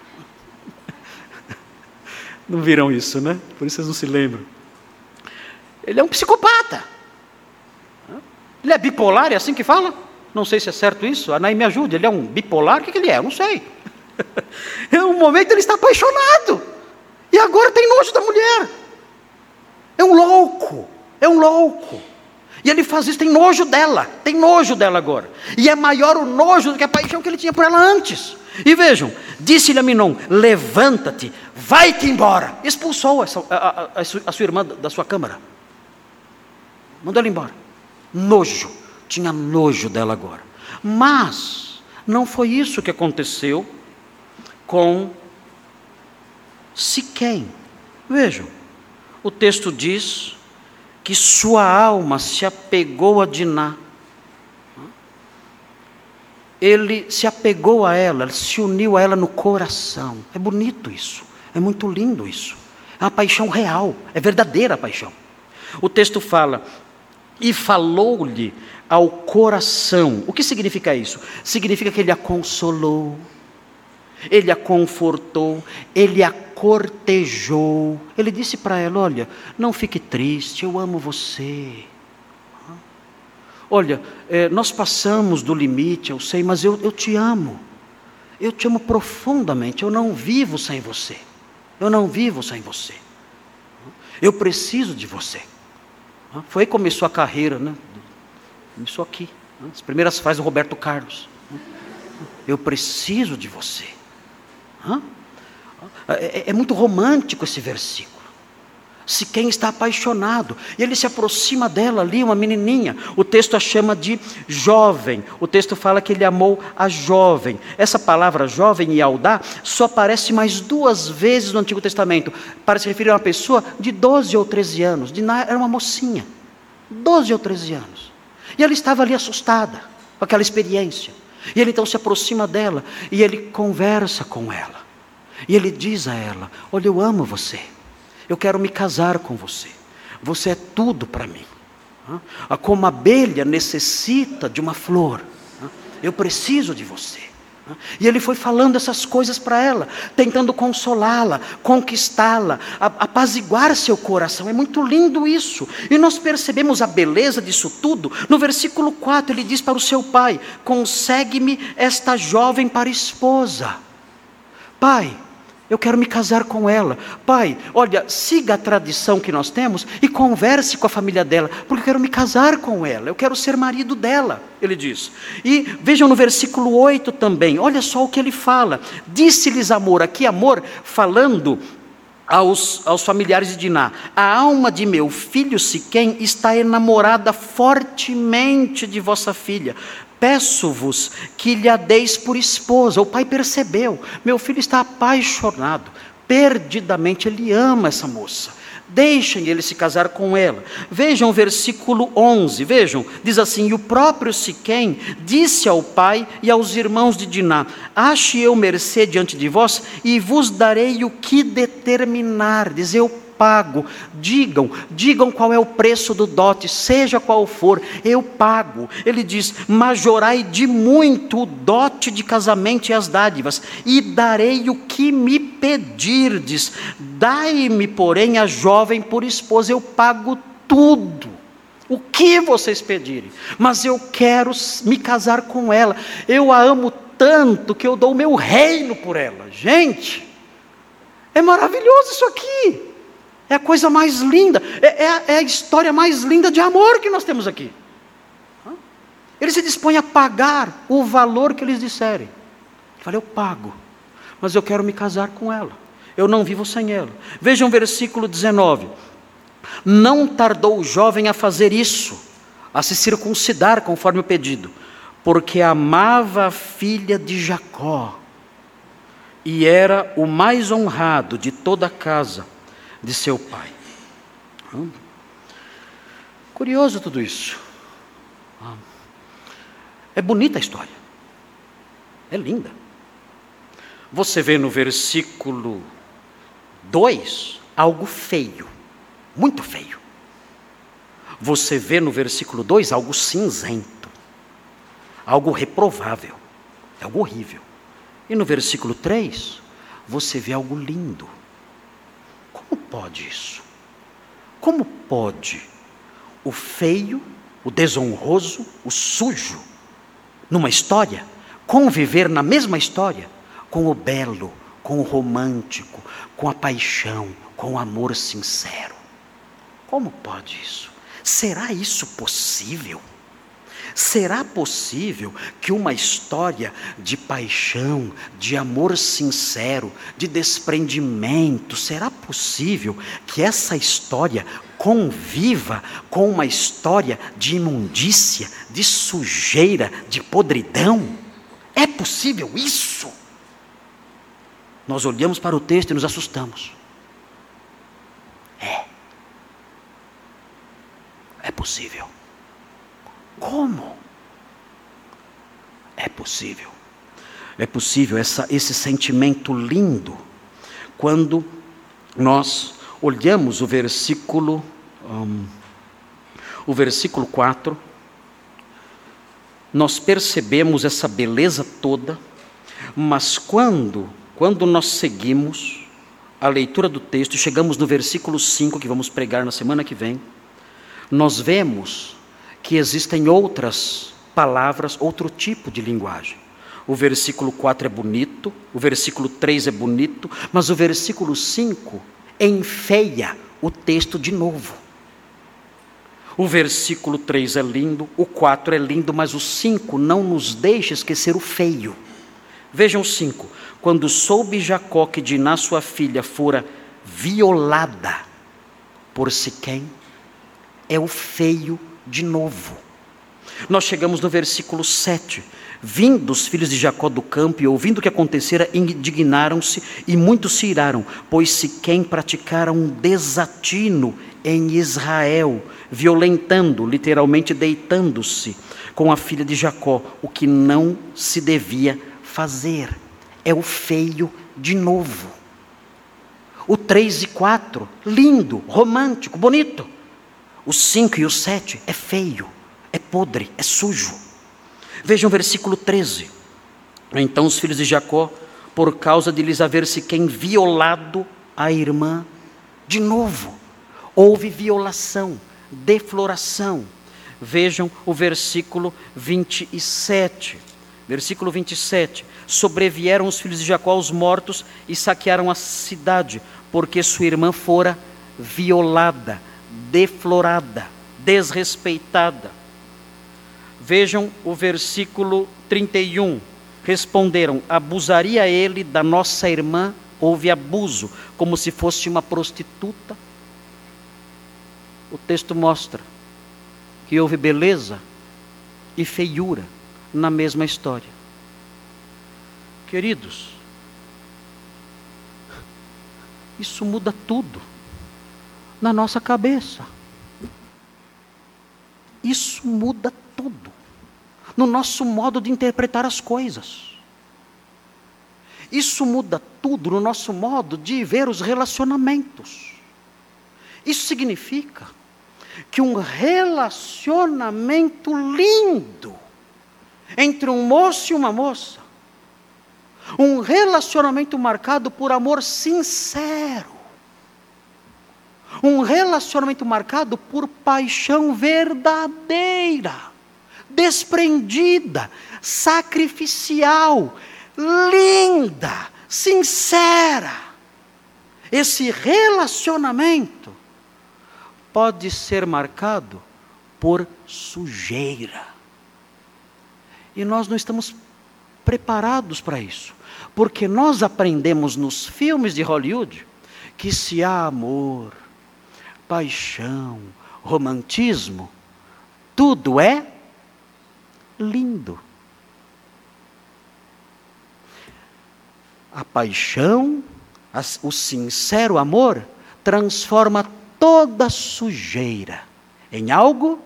Não viram isso, né? Por isso vocês não se lembram. Ele é um psicopata. Ele é bipolar, é assim que fala? Não sei se é certo isso. Anaí me ajude. Ele é um bipolar? O que, ele é? Não sei. é um momento ele está apaixonado. E agora tem nojo da mulher. É um louco. É um louco. E ele faz isso, tem nojo dela. Tem nojo dela agora. E é maior o nojo do que a paixão que ele tinha por ela antes. E vejam, disse-lhe a Minon: Levanta-te, vai-te embora. Expulsou a, a, a sua irmã da sua câmara. Mandou ela embora. Nojo tinha nojo dela agora. Mas não foi isso que aconteceu. com Siquém. Vejam, o texto diz que sua alma se apegou a Diná. Ele se apegou a ela, se uniu a ela no coração. É bonito isso, é muito lindo isso. É uma paixão real, é verdadeira a paixão. O texto fala: e falou-lhe ao coração. O que significa isso? Significa que ele a consolou, ele a confortou, ele a cortejou. Ele disse para ela: Olha, não fique triste, eu amo você. Olha, é, nós passamos do limite, eu sei, mas eu, eu te amo. Eu te amo profundamente. Eu não vivo sem você. Eu não vivo sem você. Eu preciso de você. Foi aí que começou a carreira, né? Começou aqui. As primeiras fases do Roberto Carlos. Eu preciso de você. É, é, muito romântico esse versículo. Se quem está apaixonado, e ele se aproxima dela ali, uma menininha. O texto a chama de jovem. O texto fala que ele amou a jovem. Essa palavra jovem e audá só aparece mais duas vezes no Antigo Testamento para se referir a uma pessoa de 12 ou 13 anos. Diná era uma mocinha, 12 ou 13 anos. E ela estava ali assustada com aquela experiência. E ele então se aproxima dela e ele conversa com ela. E ele diz a ela: Olha, eu amo você. Eu quero me casar com você. Você é tudo para mim. Como a abelha necessita de uma flor, eu preciso de você. E ele foi falando essas coisas para ela, tentando consolá-la, conquistá-la, apaziguar seu coração. É muito lindo isso. E nós percebemos a beleza disso tudo. No versículo 4, ele diz para o seu pai: Consegue-me esta jovem para esposa. Pai, eu quero me casar com ela. Pai, olha, siga a tradição que nós temos e converse com a família dela, porque eu quero me casar com ela, eu quero ser marido dela, ele diz. E vejam no versículo 8 também, olha só o que ele fala. Disse-lhes amor, aqui amor, falando aos, aos familiares de Diná: A alma de meu filho Siquém está enamorada fortemente de vossa filha. Peço-vos que lhe a deis por esposa. O pai percebeu, meu filho está apaixonado, perdidamente, ele ama essa moça. Deixem ele se casar com ela. Vejam o versículo 11, vejam, diz assim: E o próprio Siquém disse ao pai e aos irmãos de Diná: Ache eu mercê diante de vós, e vos darei o que determinar. Diz eu pago. Digam, digam qual é o preço do dote, seja qual for, eu pago. Ele diz: majorai de muito o dote de casamento e as dádivas, e darei o que me pedirdes. Dai-me, porém, a jovem por esposa, eu pago tudo. O que vocês pedirem, mas eu quero me casar com ela. Eu a amo tanto que eu dou o meu reino por ela. Gente, é maravilhoso isso aqui. É a coisa mais linda, é, é, é, a, história mais linda de amor que nós temos aqui. Ele se dispõe a pagar o valor que eles disserem. Ele fala, eu pago, mas eu quero me casar com ela. Eu não vivo sem ela. Vejam o versículo 19. Não tardou o jovem a fazer isso, a se circuncidar conforme o pedido, porque amava a filha de Jacó e era o mais honrado de toda a casa de seu pai. Curioso tudo isso. É bonita a história. É linda. Você vê no versículo 2 algo feio, muito feio. Você vê no versículo 2 algo cinzento, algo reprovável, algo horrível. E no versículo 3, você vê algo lindo, como pode isso? Como pode o feio, o desonroso, o sujo, numa história, conviver na mesma história com o belo, com o romântico, com a paixão, com o amor sincero? Como pode isso? Será isso possível? Será possível que uma história de paixão, de amor sincero, de desprendimento, será possível que essa história conviva com uma história de imundícia, de sujeira, de podridão? É possível isso? Nós olhamos para o texto e nos assustamos. É. É possível. Como? É possível. É possível essa, esse sentimento lindo quando nós olhamos o versículo, um, o versículo 4, nós percebemos essa beleza toda, mas quando, quando nós seguimos a leitura do texto, chegamos no versículo 5, que vamos pregar na semana que vem, nós vemos que existem outras palavras, outro tipo de linguagem. O versículo 4 é bonito, o versículo 3 é bonito, mas o versículo 5 enfeia o texto de novo. O versículo 3 é lindo, o 4 é lindo, mas o 5 não nos deixa esquecer o feio. Vejam o 5. Quando soube Jacó que Diná, sua filha, fora violada por Siquém, é o feio de novo. Nós chegamos no versículo 7. Vindo os filhos de Jacó do campo e ouvindo o que acontecera, indignaram-se e muitos se iraram, pois Siquém praticara um desatino em Israel, violentando, literalmente deitando-se com a filha de Jacó, o que não se devia fazer. É o feio de novo. O 3 e 4, lindo, romântico, bonito. O 5 e o 7 é feio, é podre, é sujo. Vejam o versículo 13. Então os filhos de Jacó, por causa de lhes haver se quem violado a irmã, de novo, houve violação, defloração. Vejam o versículo 27. Versículo 27. Sobrevieram os filhos de Jacó aos mortos e saquearam a cidade, porque sua irmã fora violada, deflorada, desrespeitada. Vejam o versículo 31. Responderam: Abusaria ele da nossa irmã? Houve abuso, como se fosse uma prostituta. O texto mostra que houve beleza e feiura na mesma história. Queridos, isso muda tudo na nossa cabeça. Isso muda tudo no nosso modo de interpretar as coisas. Isso muda tudo no nosso modo de ver os relacionamentos. Isso significa que um relacionamento lindo entre um moço e uma moça, um relacionamento marcado por amor sincero, um relacionamento marcado por paixão verdadeira, desprendida, sacrificial, linda, sincera. Esse relacionamento pode ser marcado por sujeira. E nós não estamos preparados para isso, porque nós aprendemos nos filmes de Hollywood que se há amor, paixão, romantismo, tudo é lindo. A paixão, o sincero amor, transforma toda sujeira em algo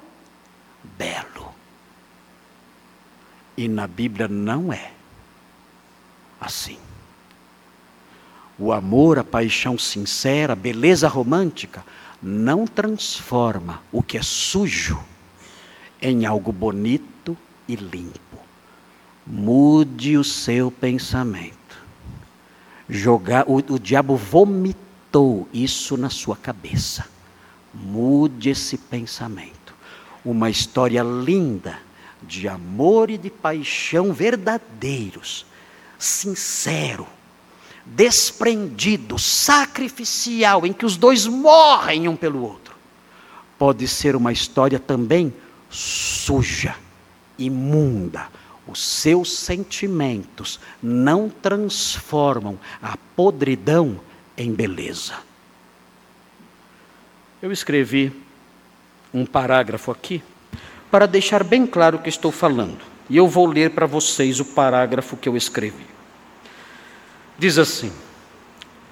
belo. E na Bíblia não é assim. O amor, a paixão sincera, a beleza romântica, não transforma o que é sujo em algo bonito e limpo. Mude o seu pensamento. Jogar, o, o diabo vomitou isso na sua cabeça. Mude esse pensamento. Uma história linda de amor e de paixão verdadeiros, sincero, desprendido, sacrificial, em que os dois morrem um pelo outro. Pode ser uma história também suja imunda. Os seus sentimentos não transformam a podridão em beleza. Eu escrevi um parágrafo aqui para deixar bem claro o que estou falando. E eu vou ler para vocês o parágrafo que eu escrevi. Diz assim: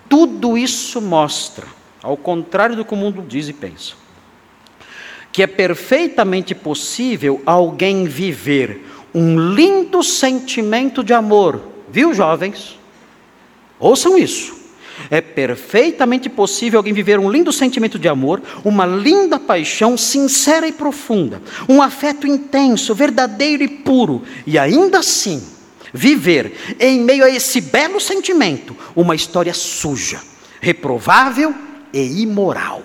Tudo isso mostra, ao contrário do que o mundo diz e pensa, que é perfeitamente possível alguém viver um lindo sentimento de amor, viu, jovens? Ouçam isso. É perfeitamente possível alguém viver um lindo sentimento de amor, uma linda paixão sincera e profunda, um afeto intenso, verdadeiro e puro, e ainda assim viver em meio a esse belo sentimento uma história suja, reprovável e imoral.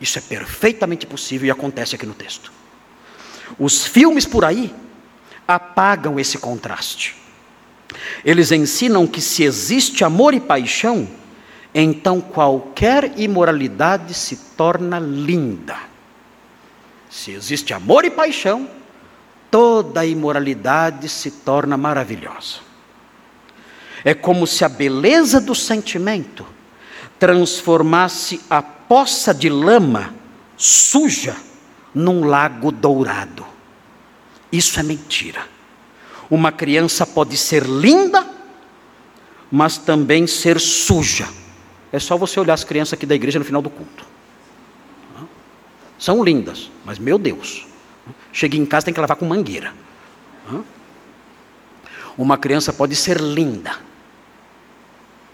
Isso é perfeitamente possível e acontece aqui no texto. Os filmes por aí apagam esse contraste. Eles ensinam que se existe amor e paixão, então qualquer imoralidade se torna linda. Se existe amor e paixão, toda imoralidade se torna maravilhosa. É como se a beleza do sentimento transformasse a poça de lama suja num lago dourado. Isso é mentira. Uma criança pode ser linda, mas também ser suja. É só você olhar as crianças aqui da igreja no final do culto. São lindas, mas meu Deus, cheguei em casa tem que lavar com mangueira. Uma criança pode ser linda,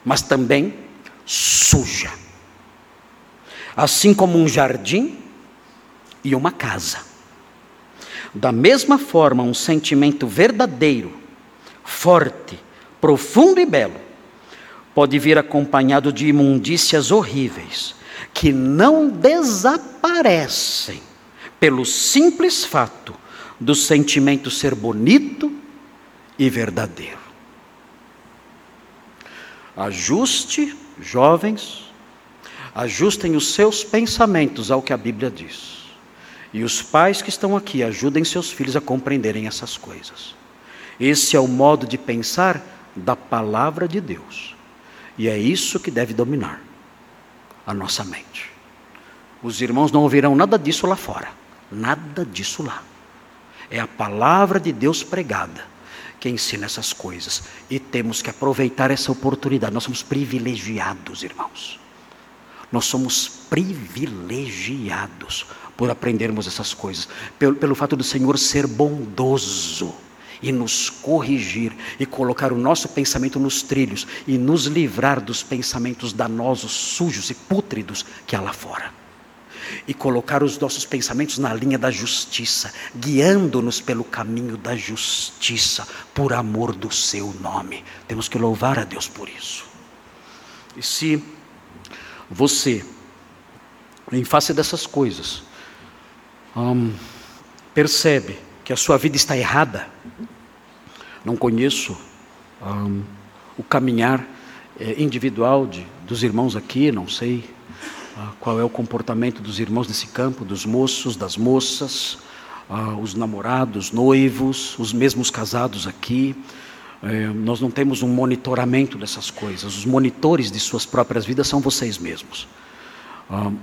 mas também suja. Assim como um jardim e uma casa. Da mesma forma, um sentimento verdadeiro, forte, profundo e belo, pode vir acompanhado de imundícias horríveis, que não desaparecem pelo simples fato do sentimento ser bonito e verdadeiro. Ajuste, jovens, ajustem os seus pensamentos ao que a Bíblia diz. E os pais que estão aqui, ajudem seus filhos a compreenderem essas coisas. Esse é o modo de pensar da palavra de Deus. E é isso que deve dominar a nossa mente. Os irmãos não ouvirão nada disso lá fora. Nada disso lá. É a palavra de Deus pregada que ensina essas coisas. E temos que aproveitar essa oportunidade. Nós somos privilegiados, irmãos. Nós somos privilegiados por aprendermos essas coisas, pelo, pelo fato do Senhor ser bondoso e nos corrigir e colocar o nosso pensamento nos trilhos e nos livrar dos pensamentos danosos, sujos e pútridos que há lá fora. E colocar os nossos pensamentos na linha da justiça, guiando-nos pelo caminho da justiça, por amor do seu nome. Temos que louvar a Deus por isso. E se você, em face dessas coisas, percebe que a sua vida está errada, não conheço o caminhar eh, individual de, dos irmãos aqui, não sei qual é o comportamento dos irmãos desse campo, dos moços, das moças, uh, os namorados, noivos, os mesmos casados aqui. Eh, nós não temos um monitoramento dessas coisas. Os monitores de suas próprias vidas são vocês mesmos.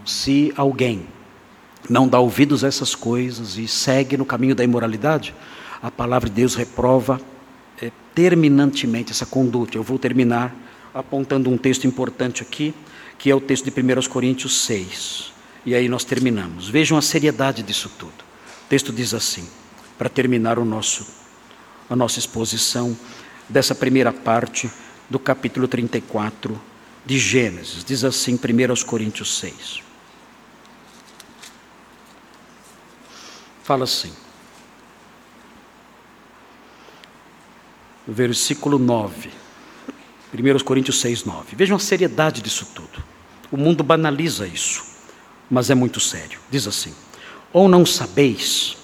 se alguém não dá ouvidos a essas coisas e segue no caminho da imoralidade, a palavra de Deus reprova é, terminantemente essa conduta. Eu vou terminar apontando um texto importante aqui, que é o texto de 1 Coríntios 6. E aí nós terminamos. Vejam a seriedade disso tudo. O texto diz assim, para terminar o nosso, a nossa exposição dessa primeira parte do capítulo 34 de Gênesis. Diz assim, 1 Coríntios 6. fala assim. Versículo 9. 1 Coríntios 6, 9. Vejam a seriedade disso tudo. O mundo banaliza isso, mas é muito sério. Diz assim: Ou não sabeis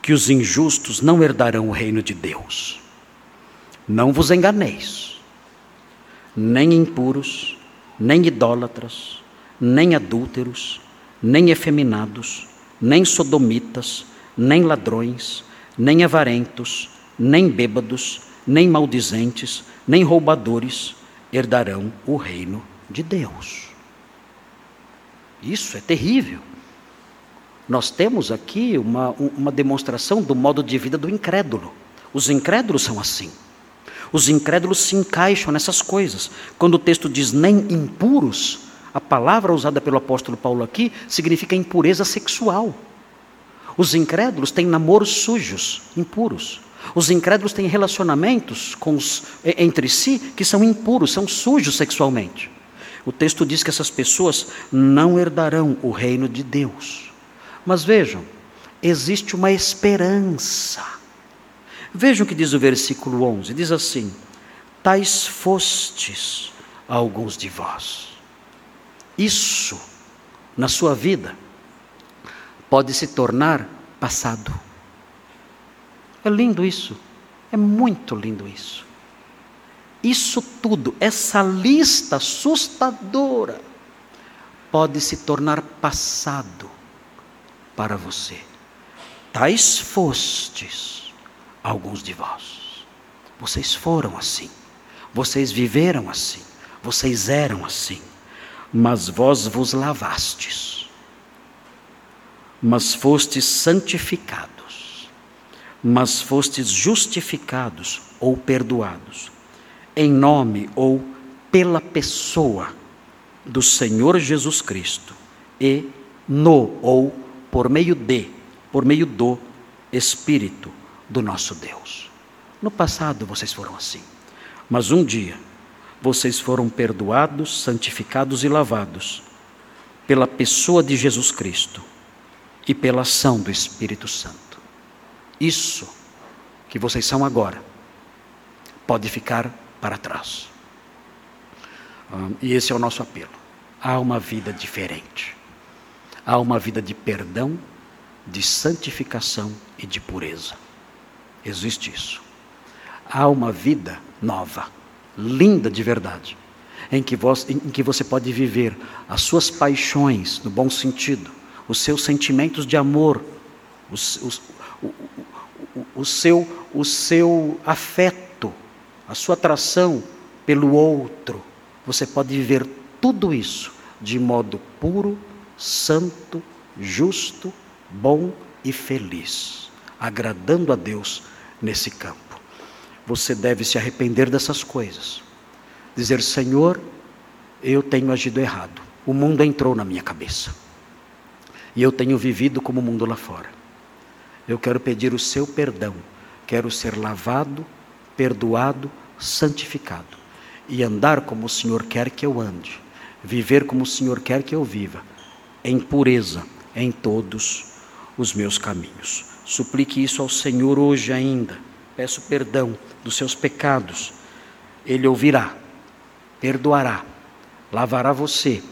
que os injustos não herdarão o reino de Deus? Não vos enganeis, nem impuros, nem idólatras, nem adúlteros, nem efeminados, nem sodomitas, nem ladrões, nem avarentos, nem bêbados, nem maldizentes, nem roubadores herdarão o reino de Deus. Isso é terrível. Nós temos aqui uma, uma demonstração do modo de vida do incrédulo. Os incrédulos são assim. Os incrédulos se encaixam nessas coisas. Quando o texto diz nem impuros, a palavra usada pelo apóstolo Paulo aqui significa impureza sexual. Os incrédulos têm namoros sujos, impuros. Os incrédulos têm relacionamentos os, entre si que são impuros, são sujos sexualmente. O texto diz que essas pessoas não herdarão o reino de Deus. Mas vejam, existe uma esperança. Vejam o que diz o versículo 11: diz assim: Tais fostes alguns de vós. Isso, na sua vida, pode se tornar passado. É lindo isso, é muito lindo isso. Isso tudo, essa lista assustadora, pode se tornar passado para você. Tais fostes alguns de vós. Vocês foram assim, vocês viveram assim, vocês eram assim, mas vós vos lavastes, mas fostes santificados, mas fostes justificados ou perdoados, em nome ou pela pessoa do Senhor Jesus Cristo e no ou por meio de, por meio do Espírito do nosso Deus. No passado vocês foram assim, mas um dia vocês foram perdoados, santificados e lavados pela pessoa de Jesus Cristo e pela ação do Espírito Santo. Isso que vocês são agora pode ficar para trás. e esse é o nosso apelo. Há uma vida diferente. Há uma vida de perdão, de santificação e de pureza. Existe isso. Há uma vida nova, linda de verdade, em que, você, em que você pode viver as suas paixões, no bom sentido, os seus sentimentos de amor, os, os, o, o, o, seu, o seu afeto, a sua atração pelo outro. Você pode viver tudo isso de modo puro, santo, justo, bom e feliz, agradando a Deus nesse campo. Você deve se arrepender dessas coisas. Dizer: Senhor, eu tenho agido errado. O mundo entrou na minha cabeça. E eu tenho vivido como o mundo lá fora. Eu quero pedir o seu perdão. Quero ser lavado, perdoado, santificado. E andar como o Senhor quer que eu ande. Viver como o Senhor quer que eu viva em pureza em todos os meus caminhos. Suplique isso ao Senhor hoje ainda. Peço perdão dos seus pecados. Ele ouvirá, perdoará, lavará você,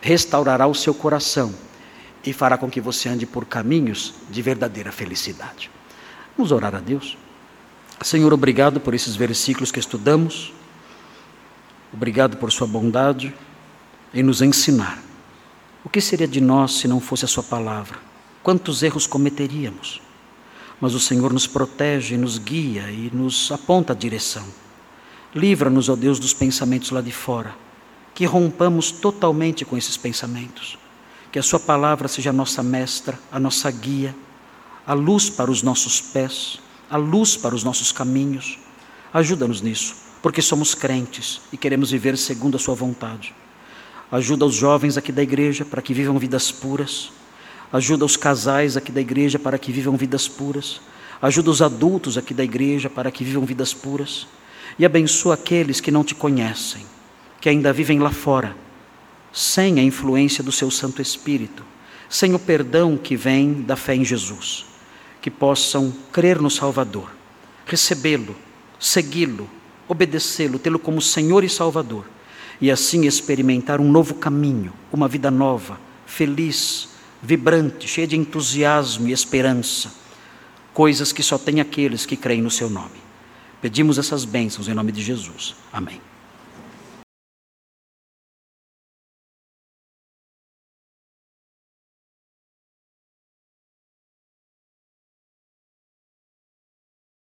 restaurará o seu coração e fará com que você ande por caminhos de verdadeira felicidade. Vamos orar a Deus. Senhor, obrigado por esses versículos que estudamos. Obrigado por Sua bondade em nos ensinar o que seria de nós se não fosse a Sua palavra? Quantos erros cometeríamos? Mas o Senhor nos protege, nos guia e nos aponta a direção. Livra-nos, ó Deus, dos pensamentos lá de fora, que rompamos totalmente com esses pensamentos. Que a Sua palavra seja a nossa mestra, a nossa guia, a luz para os nossos pés, a luz para os nossos caminhos. Ajuda-nos nisso, porque somos crentes e queremos viver segundo a Sua vontade. Ajuda os jovens aqui da igreja para que vivam vidas puras. Ajuda os casais aqui da igreja para que vivam vidas puras. Ajuda os adultos aqui da igreja para que vivam vidas puras. E abençoa aqueles que não te conhecem, que ainda vivem lá fora, sem a influência do seu Santo Espírito, sem o perdão que vem da fé em Jesus. Que possam crer no Salvador, recebê-lo, segui-lo, obedecê-lo, tê-lo como Senhor e Salvador e assim experimentar um novo caminho, uma vida nova, feliz, vibrante, cheia de entusiasmo e esperança, coisas que só têm aqueles que creem no seu nome. Pedimos essas bênçãos em nome de Jesus. Amém.